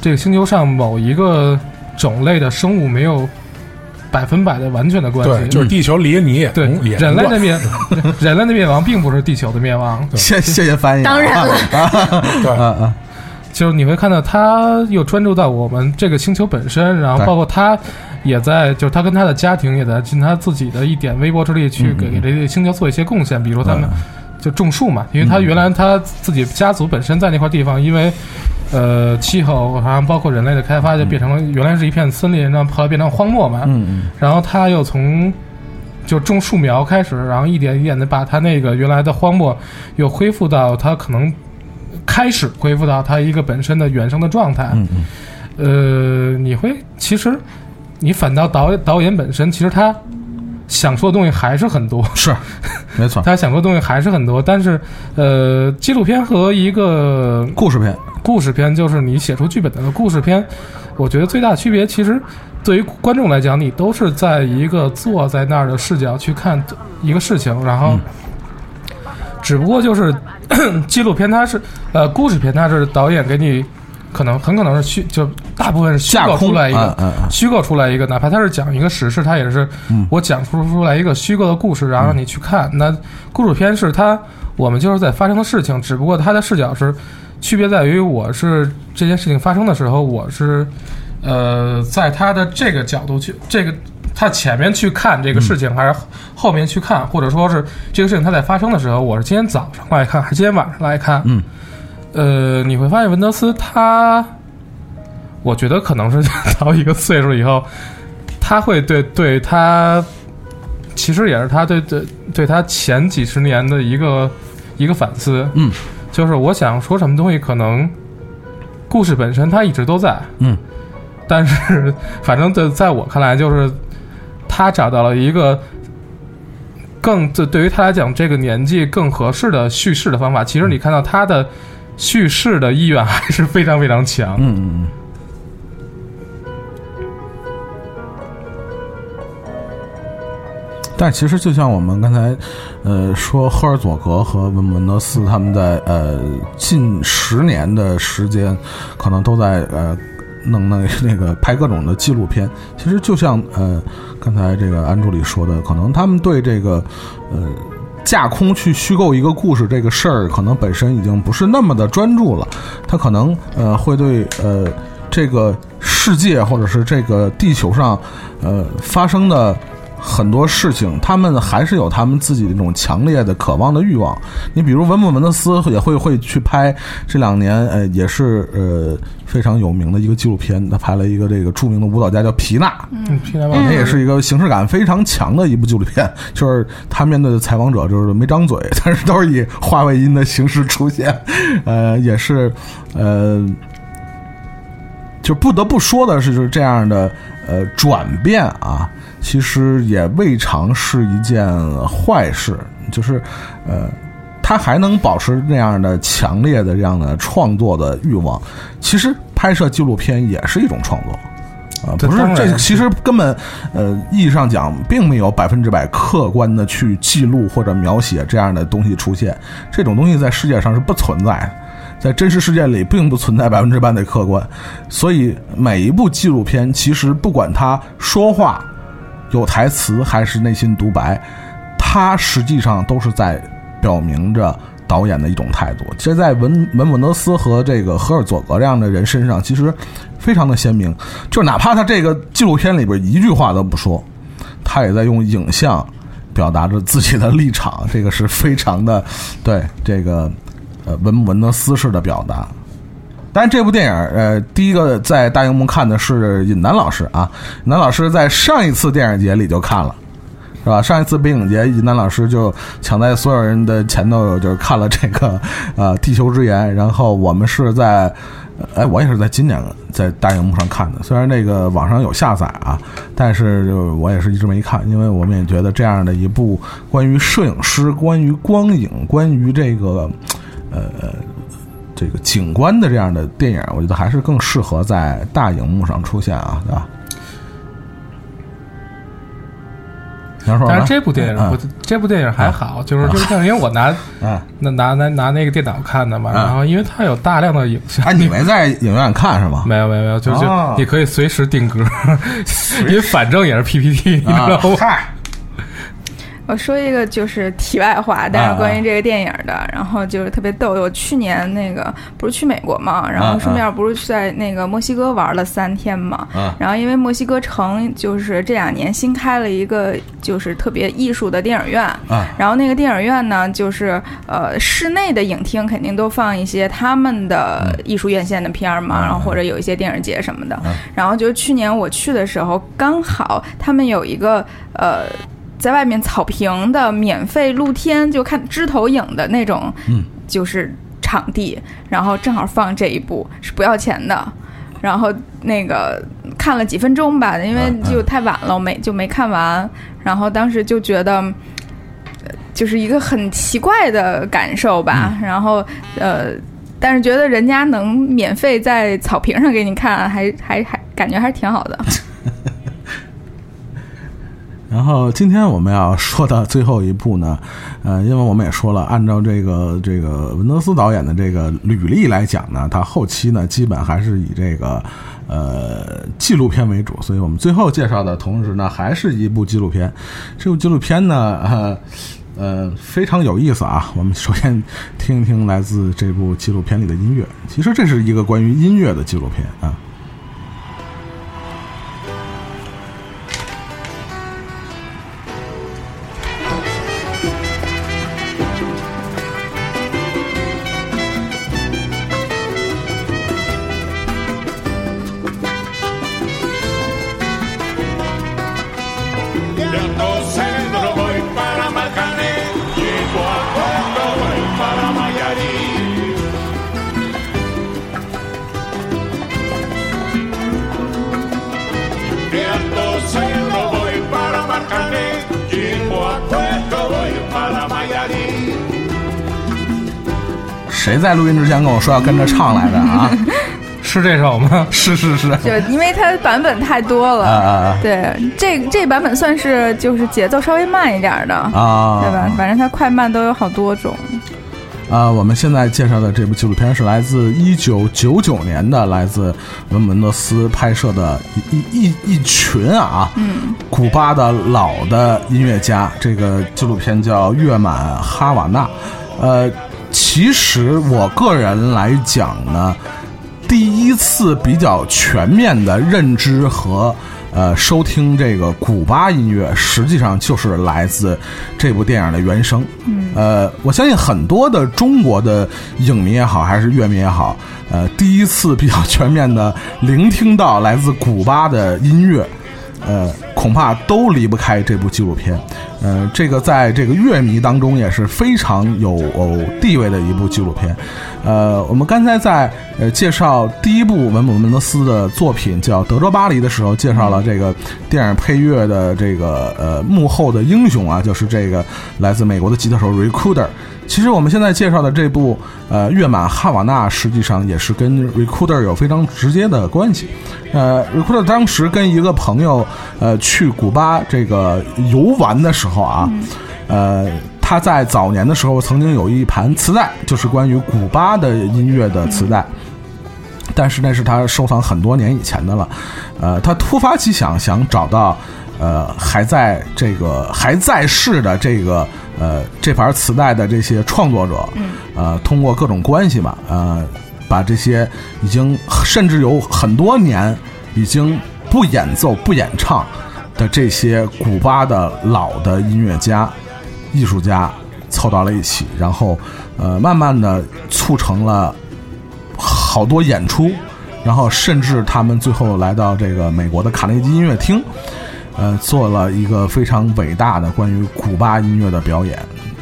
这个星球上某一个种类的生物没有百分百的完全的关系。对，就是地球离你也对人类的的灭，人类的灭亡并不是地球的灭亡，谢谢谢翻译啊，当然了。对。啊啊，就是你会看到他又专注到我们这个星球本身，然后对。包括他也在，就是他跟他的家庭也在尽他自己的一点微薄之力去嗯给给这个星球做一些贡献，比如他们嗯就种树嘛，因为他原来他自己家族本身在那块地方，因为呃气候，好像包括人类的开发，就变成了原来是一片森林，然后后来变成荒漠嘛，嗯嗯。然后他又从就种树苗开始，然后一点一点的把他那个原来的荒漠又恢复到他可能开始恢复到他一个本身的原生的状态。嗯嗯。呃，你会其实你反倒导导演本身，其实他想说的东西还是很多，是，没错，他想说的东西还是很多，但是呃，纪录片和一个故事片，故事片就是你写出剧本的故事片，我觉得最大的区别其实对于观众来讲，你都是在一个坐在那儿的视角去看一个事情，然后嗯。只不过就是 纪录片它是呃故事片它是导演给你可能很可能是虚就大部分是虚构出来一个嗯嗯嗯虚构出来一个，哪怕他是讲一个史事，他也是嗯我讲出出来一个虚构的故事，然后让你去看。那故事片是它我们就是在发生的事情，只不过它的视角是区别在于我是这件事情发生的时候，我是呃在他的这个角度去这个。他前面去看这个事情，还是后面去看，或者说是这个事情它在发生的时候，我是今天早上来看，还是今天晚上来看？嗯，呃，你会发现文德斯他，我觉得可能是 到一个岁数以后，他会对对他，其实也是他对对对他前几十年的一个一个反思。嗯，就是我想说什么东西，可能故事本身它一直都在，嗯，但是反正在在我看来，就是他找到了一个更对对于他来讲这个年纪更合适的叙事的方法。其实你看到他的叙事的意愿还是非常非常强。嗯嗯嗯。但其实就像我们刚才，呃，说赫尔佐格和文文德斯他们在呃近十年的时间，可能都在呃弄那那个拍各种的纪录片。其实就像呃刚才这个安助理说的，可能他们对这个呃架空去虚构一个故事这个事儿，可能本身已经不是那么的专注了。他可能呃会对呃这个世界或者是这个地球上呃发生的很多事情，他们还是有他们自己那种强烈的渴望的欲望。你比如文本文德斯也会会去拍这两年呃也是呃非常有名的一个纪录片，他拍了一个这个著名的舞蹈家叫皮娜，嗯，皮娜那也是一个形式感非常强的一部纪录片，就是他面对的采访者就是没张嘴，但是都是以话外音的形式出现，呃，也是呃，就不得不说的是，就是这样的呃转变啊，其实也未尝是一件坏事，就是呃。他还能保持那样的强烈的这样的创作的欲望，其实拍摄纪录片也是一种创作。啊，不是这其实根本，呃，意义上讲，并没有百分之百客观的去记录或者描写这样的东西出现，这种东西在世界上是不存在的，在真实世界里并不存在 百分之百的客观，所以每一部纪录片，其实不管他说话有台词还是内心独白，他实际上都是在表明着导演的一种态度。其实，在文文本德斯和这个荷尔佐格这样的人身上，其实非常的鲜明。就哪怕他这个纪录片里边一句话都不说，他也在用影像表达着自己的立场。这个是非常的对这个呃文文德斯式的表达。当然，这部电影，呃，第一个在大荧幕看的是尹楠老师啊，尹楠老师在上一次电影节里就看了。是吧？上一次北影节，尹楠老师就抢在所有人的前头，就是看了这个呃《地球之眼》，然后我们是在，哎，我也是在今年在大荧幕上看的。虽然那个网上有下载啊，但是就我也是一直没看，因为我们也觉得这样的一部关于摄影师、关于光影、关于这个呃这个景观的这样的电影，我觉得还是更适合在大荧幕上出现啊，对吧？但是这部电影这部电影还好，就是就是像因为我拿嗯。那拿拿拿那个电脑看的嘛，嗯然后因为它有大量的影像，哎，你没在影院看是吗？没有没有没有，就就哦。你可以随时定格，因为反正也是 PPT，你知啊道吗？嗨，我说一个就是题外话，但是关于这个电影的，然后就是特别逗。我去年那个不是去美国嘛，然后顺便不是在那个墨西哥玩了三天嘛，嗯然后因为墨西哥城就是这两年新开了一个就是特别艺术的电影院，啊然后那个电影院呢，就是呃室内的影厅肯定都放一些他们的艺术院线的片儿嘛，嗯然后或者有一些电影节什么的嗯。然后就是去年我去的时候，刚好他们有一个呃。在外面草坪的免费露天，就看枝头影的那种，嗯，就是场地，然后正好放这一部是不要钱的，然后那个看了几分钟吧，因为就太晚了，我没就没看完，然后当时就觉得。呃就是一个很奇怪的感受吧，嗯然后呃，但是觉得人家能免费在草坪上给你看，还还还感觉还是挺好的。然后今天我们要说的最后一部呢，呃，因为我们也说了，按照这个这个文德斯导演的这个履历来讲呢，他后期呢基本还是以这个呃纪录片为主，所以我们最后介绍的同时呢，还是一部纪录片。这部纪录片呢，呃呃非常有意思啊。我们首先听一听来自这部纪录片里的音乐，其实这是一个关于音乐的纪录片啊。谁在录音之前跟我说要跟着唱来着啊？是这首吗？是是是，就因为它版本太多了，啊啊对，这这版本算是就是节奏稍微慢一点儿的，啊！对吧？反正它快慢都有好多种。啊，我们现在介绍的这部纪录片是来自一九九九年的，来自文门德斯拍摄的一一一一群啊，嗯，古巴的老的音乐家。这个纪录片叫《月满哈瓦那》。呃，其实我个人来讲呢，第一次比较全面的认知和呃收听这个古巴音乐，实际上就是来自这部电影的原声。嗯，呃，我相信很多的中国的影迷也好，还是乐迷也好，呃，第一次比较全面的聆听到来自古巴的音乐。呃，恐怕都离不开这部纪录片。呃，这个在这个乐迷当中也是非常有地位的一部纪录片。呃，我们刚才在呃介绍第一部文姆门德斯的作品叫《德州巴黎》的时候，介绍了这个电影配乐的这个呃幕后的英雄啊，就是这个来自美国的吉他手 Recorder。其实我们现在介绍的这部呃《月满哈瓦那》，实际上也是跟 Recorder 有非常直接的关系。呃，Recorder 当时跟一个朋友呃去古巴这个游玩的时候啊，呃，他在早年的时候曾经有一盘磁带，就是关于古巴的音乐的磁带。但是那是他收藏很多年以前的了，呃，他突发奇想，想找到呃还在这个还在世的这个呃这盘磁带的这些创作者，呃，通过各种关系吧，呃，把这些已经甚至有很多年已经不演奏不演唱的这些古巴的老的音乐家、艺术家凑到了一起，然后呃，慢慢的促成了。好多演出，然后甚至他们最后来到这个美国的卡内基音乐厅，呃，做了一个非常伟大的关于古巴音乐的表演。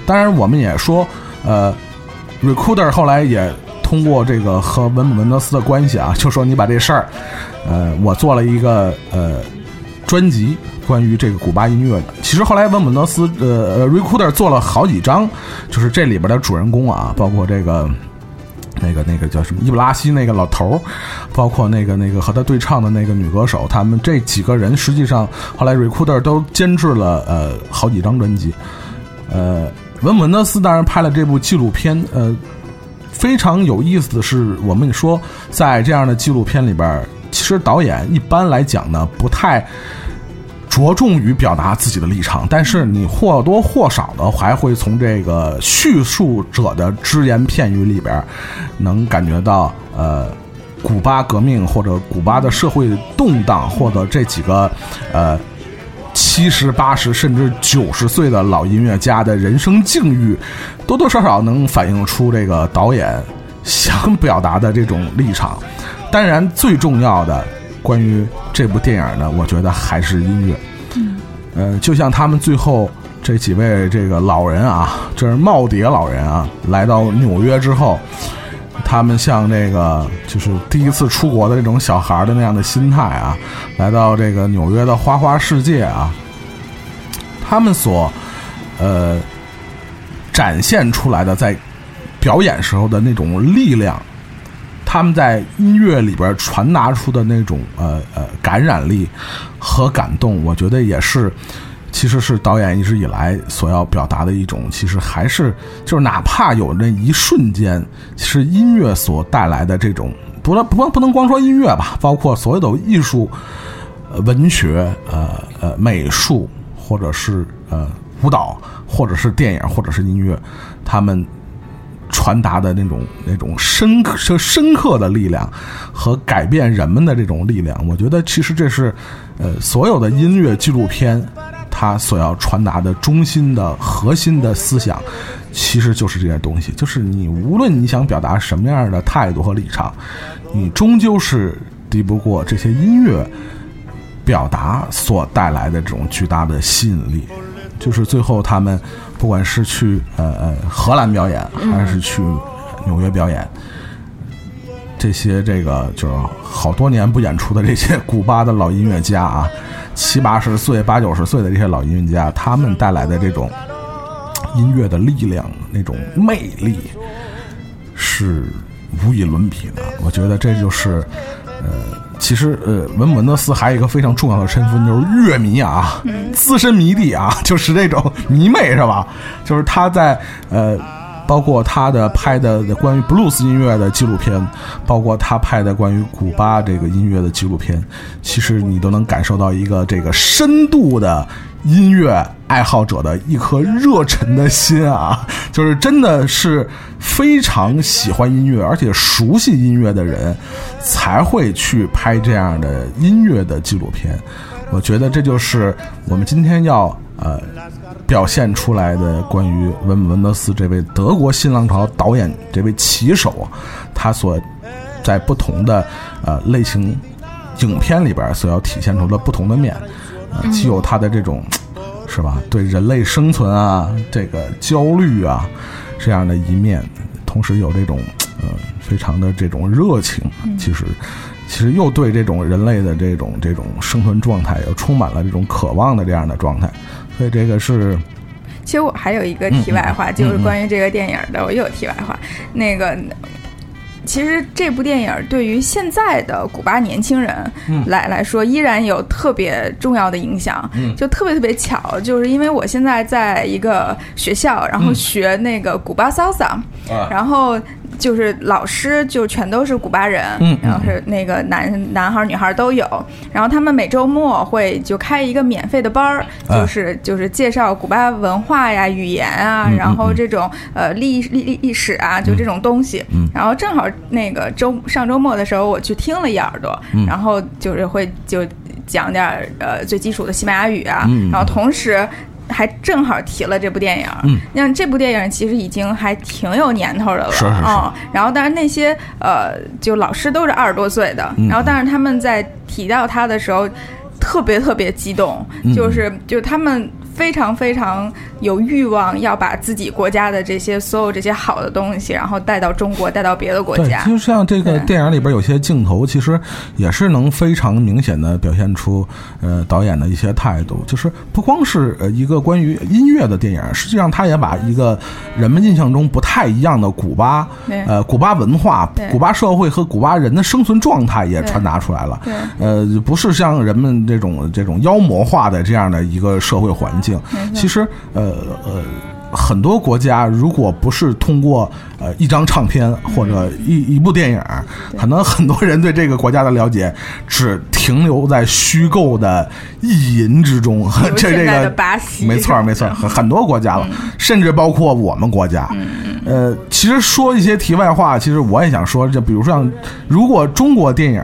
当然，我们也说，呃，Recorder 后来也通过这个和文姆文德斯的关系啊，就说你把这事儿，呃，我做了一个呃专辑关于这个古巴音乐的。其实后来文姆文德斯呃 Recorder 做了好几张，就是这里边的主人公啊，包括这个。那个那个叫什么伊布拉希那个老头儿，包括那个那个和他对唱的那个女歌手，他们这几个人实际上后来 Recorder 都监制了呃好几张专辑。呃，文文德斯当然拍了这部纪录片，呃，非常有意思的是，我们说在这样的纪录片里边，其实导演一般来讲呢不太。着重于表达自己的立场，但是你或多或少的还会从这个叙述者的只言片语里边，能感觉到呃，古巴革命或者古巴的社会动荡，或者这几个呃七十八十甚至九十岁的老音乐家的人生境遇，多多少少能反映出这个导演想表达的这种立场。当然，最重要的。关于这部电影呢，我觉得还是音乐。嗯，呃，就像他们最后这几位这个老人啊，这是耄耋老人啊，来到纽约之后，他们像这个就是第一次出国的这种小孩的那样的心态啊，来到这个纽约的花花世界啊，他们所呃展现出来的在表演时候的那种力量。他们在音乐里边传达出的那种呃呃感染力和感动，我觉得也是，其实是导演一直以来所要表达的一种，其实还是就是哪怕有那一瞬间，其实音乐所带来的这种，不能不不能光说音乐吧，包括所有的艺术、文学、呃呃美术，或者是呃舞蹈，或者是电影，或者是音乐，他们。传达的那种那种深刻、深刻的力量和改变人们的这种力量，我觉得其实这是，呃，所有的音乐纪录片它所要传达的中心的核心的思想，其实就是这些东西。就是你无论你想表达什么样的态度和立场，你终究是敌不过这些音乐表达所带来的这种巨大的吸引力。就是最后他们。不管是去呃呃荷兰表演，还是去纽约表演，这些这个就是好多年不演出的这些古巴的老音乐家啊，七八十岁、八九十岁的这些老音乐家，他们带来的这种音乐的力量、那种魅力，是无与伦比的。我觉得这就是呃。其实，呃，文姆文德斯还有一个非常重要的身份，就是乐迷啊，资深迷弟啊，就是这种迷妹是吧？就是他在呃，包括他的拍的关于布鲁斯音乐的纪录片，包括他拍的关于古巴这个音乐的纪录片，其实你都能感受到一个这个深度的。音乐爱好者的一颗热忱的心啊，就是真的是非常喜欢音乐，而且熟悉音乐的人，才会去拍这样的音乐的纪录片。我觉得这就是我们今天要呃表现出来的关于文文德斯这位德国新浪潮导演这位旗手，他所在不同的呃类型影片里边所要体现出的不同的面，既有他的这种是吧，对人类生存啊，这个焦虑啊这样的一面，同时有这种呃非常的这种热情，其实其实又对这种人类的这种这种生存状态又充满了这种渴望的这样的状态，所以这个是其实我还有一个题外话，就是关于这个电影的，我又有题外话。那个，其实这部电影对于现在的古巴年轻人来、来说，依然有特别重要的影响。就特别特别巧，就是因为我现在在一个学校，然后学那个古巴 salsa，、然后。就是老师就全都是古巴人，嗯然后是那个男男孩儿女孩儿都有，然后他们每周末会就开一个免费的班儿，哎。就是就是介绍古巴文化呀、语言啊，嗯然后这种呃历历历历史啊，就这种东西。嗯。然后正好那个周上周末的时候，我去听了一耳朵，嗯。然后就是会就讲点儿呃最基础的西班牙语啊，嗯。然后同时。还正好提了这部电影，嗯。那这部电影其实已经还挺有年头的了，是是是。嗯然后，但是那些呃，就老师都是二十多岁的，嗯。然后，但是他们在提到他的时候，特别特别激动，嗯。就是就是他们非常非常有欲望要把自己国家的这些所有这些好的东西，然后带到中国，带到别的国对，家。就像这个电影里边有些镜头，其实也是能非常明显的表现出呃导演的一些态度。就是不光是呃一个关于音乐的电影，实际上他也把一个人们印象中不太一样的古巴呃古巴文化、古巴社会和古巴人的生存状态也传达出来了。对呃，不是像人们这种这种妖魔化的这样的一个社会环境。其实，呃呃，很多国家如果不是通过呃一张唱片或者一一部电影，可能很多人对这个国家的了解只停留在虚构的意淫之中。这这个巴西没错没错，很很多国家了，甚至包括我们国家。呃，其实说一些题外话，其实我也想说，就比如像，如果中国电影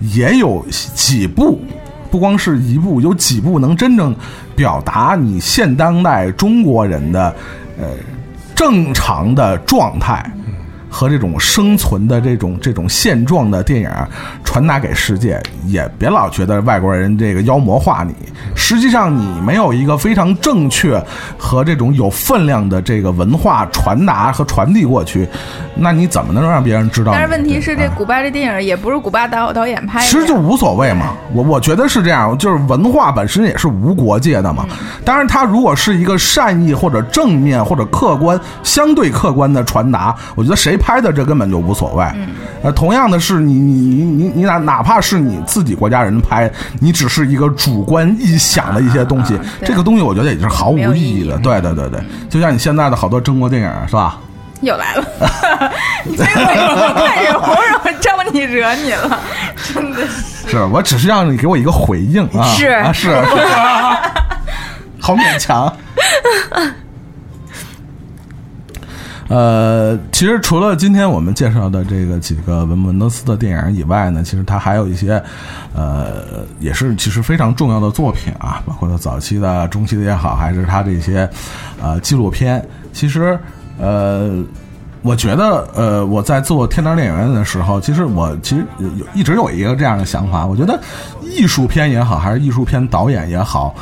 也有几部，不光是一部，有几部能真正表达你现当代中国人的呃正常的状态。和这种生存的这种这种现状的电影传达给世界，也别老觉得外国人这个妖魔化你。实际上，你没有一个非常正确和这种有分量的这个文化传达和传递过去，那你怎么能让别人知道？但是问题是，这啊古巴这电影也不是古巴导导演拍的，其实就无所谓嘛，我我觉得是这样，就是文化本身也是无国界的嘛。当然，它如果是一个善意或者正面或者客观、相对客观的传达，我觉得谁拍的这根本就无所谓。呃，同样的是，你你你你你哪哪怕是你自己国家人拍，你只是一个主观臆想的一些东西啊，这个东西我觉得也是毫无意义的。对对对对，就像你现在的好多中国电影是吧？又来了，你这个看着红惹招你惹你了，真的是。是我只是让你给我一个回应啊，是啊是是，好勉强。呃，其实除了今天我们介绍的这个几个文文德斯的电影以外呢，其实他还有一些，呃，也是其实非常重要的作品啊，包括他早期的、中期的也好，还是他这些呃纪录片。其实，呃，我觉得，呃，我在做天堂电影院的时候，其实我其实有一直有一个这样的想法，我觉得艺术片也好，还是艺术片导演也好，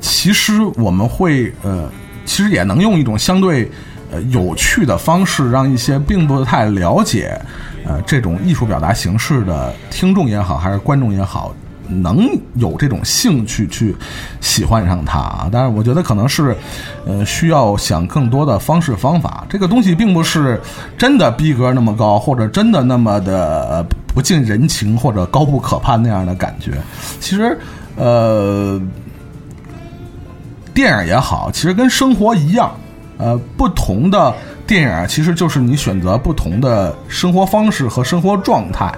其实我们会呃，其实也能用一种相对有趣的方式，让一些并不太了解呃这种艺术表达形式的听众也好，还是观众也好。能有这种兴趣去喜欢上它啊，但是我觉得可能是，呃，需要想更多的方式方法。这个东西并不是真的逼格那么高，或者真的那么的不近人情或者高不可攀那样的感觉。其实，呃，电影也好，其实跟生活一样，呃，不同的电影其实就是你选择不同的生活方式和生活状态。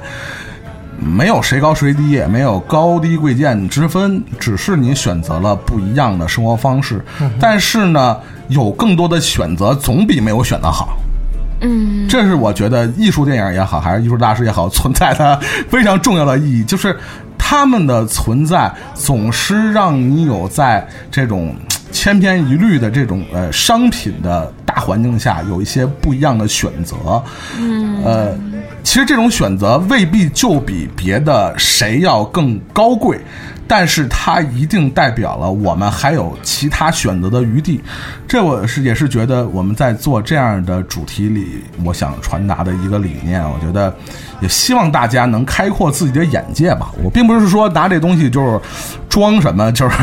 没有谁高谁低，也没有高低贵贱之分，只是你选择了不一样的生活方式。但是呢，有更多的选择总比没有选择好。嗯，这是我觉得艺术电影也好，还是艺术大师也好，存在的非常重要的意义，就是他们的存在总是让你有在这种千篇一律的这种呃商品的大环境下有一些不一样的选择。嗯，呃，其实这种选择未必就比别的谁要更高贵。但是它一定代表了我们还有其他选择的余地，这我是也是觉得我们在做这样的主题里，我想传达的一个理念。我觉得也希望大家能开阔自己的眼界吧。我并不是说拿这东西就是装什么，就是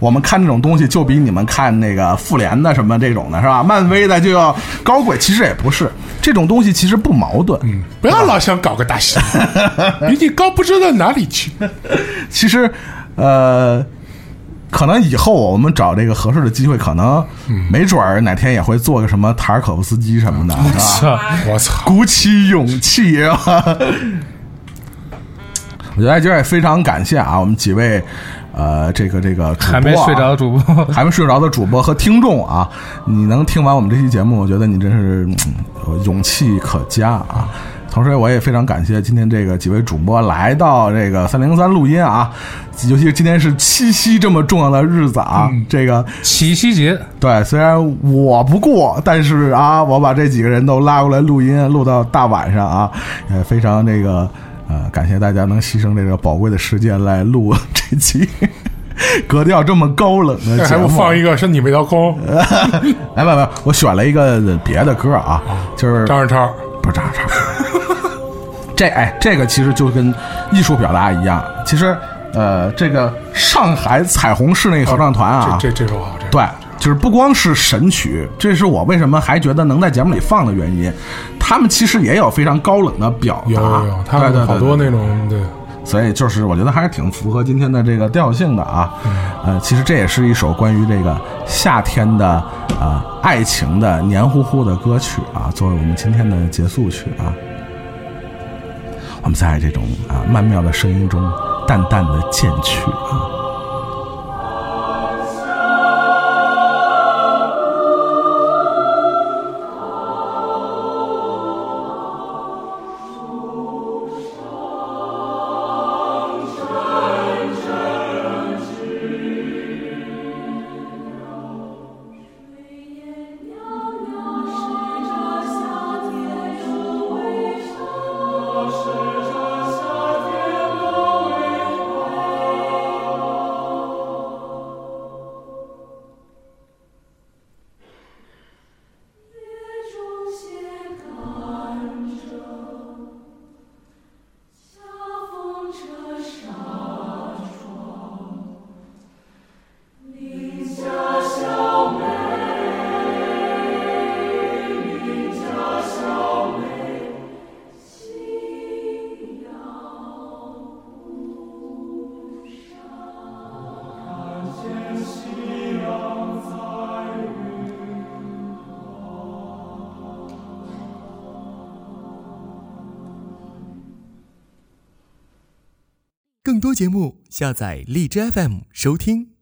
我们看这种东西就比你们看那个复联的什么这种的是吧？漫威的就要高贵，其实也不是，这种东西其实不矛盾。嗯，不要老想搞个大戏，比你高不知道哪里去。其实，呃，可能以后我们找这个合适的机会，可能没准儿哪天也会做个什么塔尔可夫斯基什么的，是吧？我操！鼓起勇气啊！我觉得今儿也非常感谢啊，我们几位呃，这个这个主播啊还没睡着的主播，还没睡着的主播和听众啊，你能听完我们这期节目，我觉得你真是、嗯、勇气可嘉啊！同时，我也非常感谢今天这个几位主播来到这个三零三录音啊，尤其是今天是七夕这么重要的日子啊，这个七夕节，对，虽然我不过，但是啊，我把这几个人都拉过来录音，录到大晚上啊，也非常这个呃，感谢大家能牺牲这个宝贵的时间来录 这期格调这么高冷的节目。还不放一个身体味道空，哎，没有没有，我选了一个别的歌啊，就是张二超，不是张二超。这哎，这个其实就跟艺术表达一样。其实，呃，这个上海彩虹室内合唱团啊，这这这首好，这对，就是不光是神曲，这是我为什么还觉得能在节目里放的原因。他们其实也有非常高冷的表达，有有有，他们好多那种对。所以就是我觉得还是挺符合今天的这个调性的啊。呃，其实这也是一首关于这个夏天的啊、爱情的黏糊糊的歌曲啊，作为我们今天的结束曲啊。我们在这种啊曼妙的声音中淡淡的渐去啊。节目，下载荔枝 FM 收听。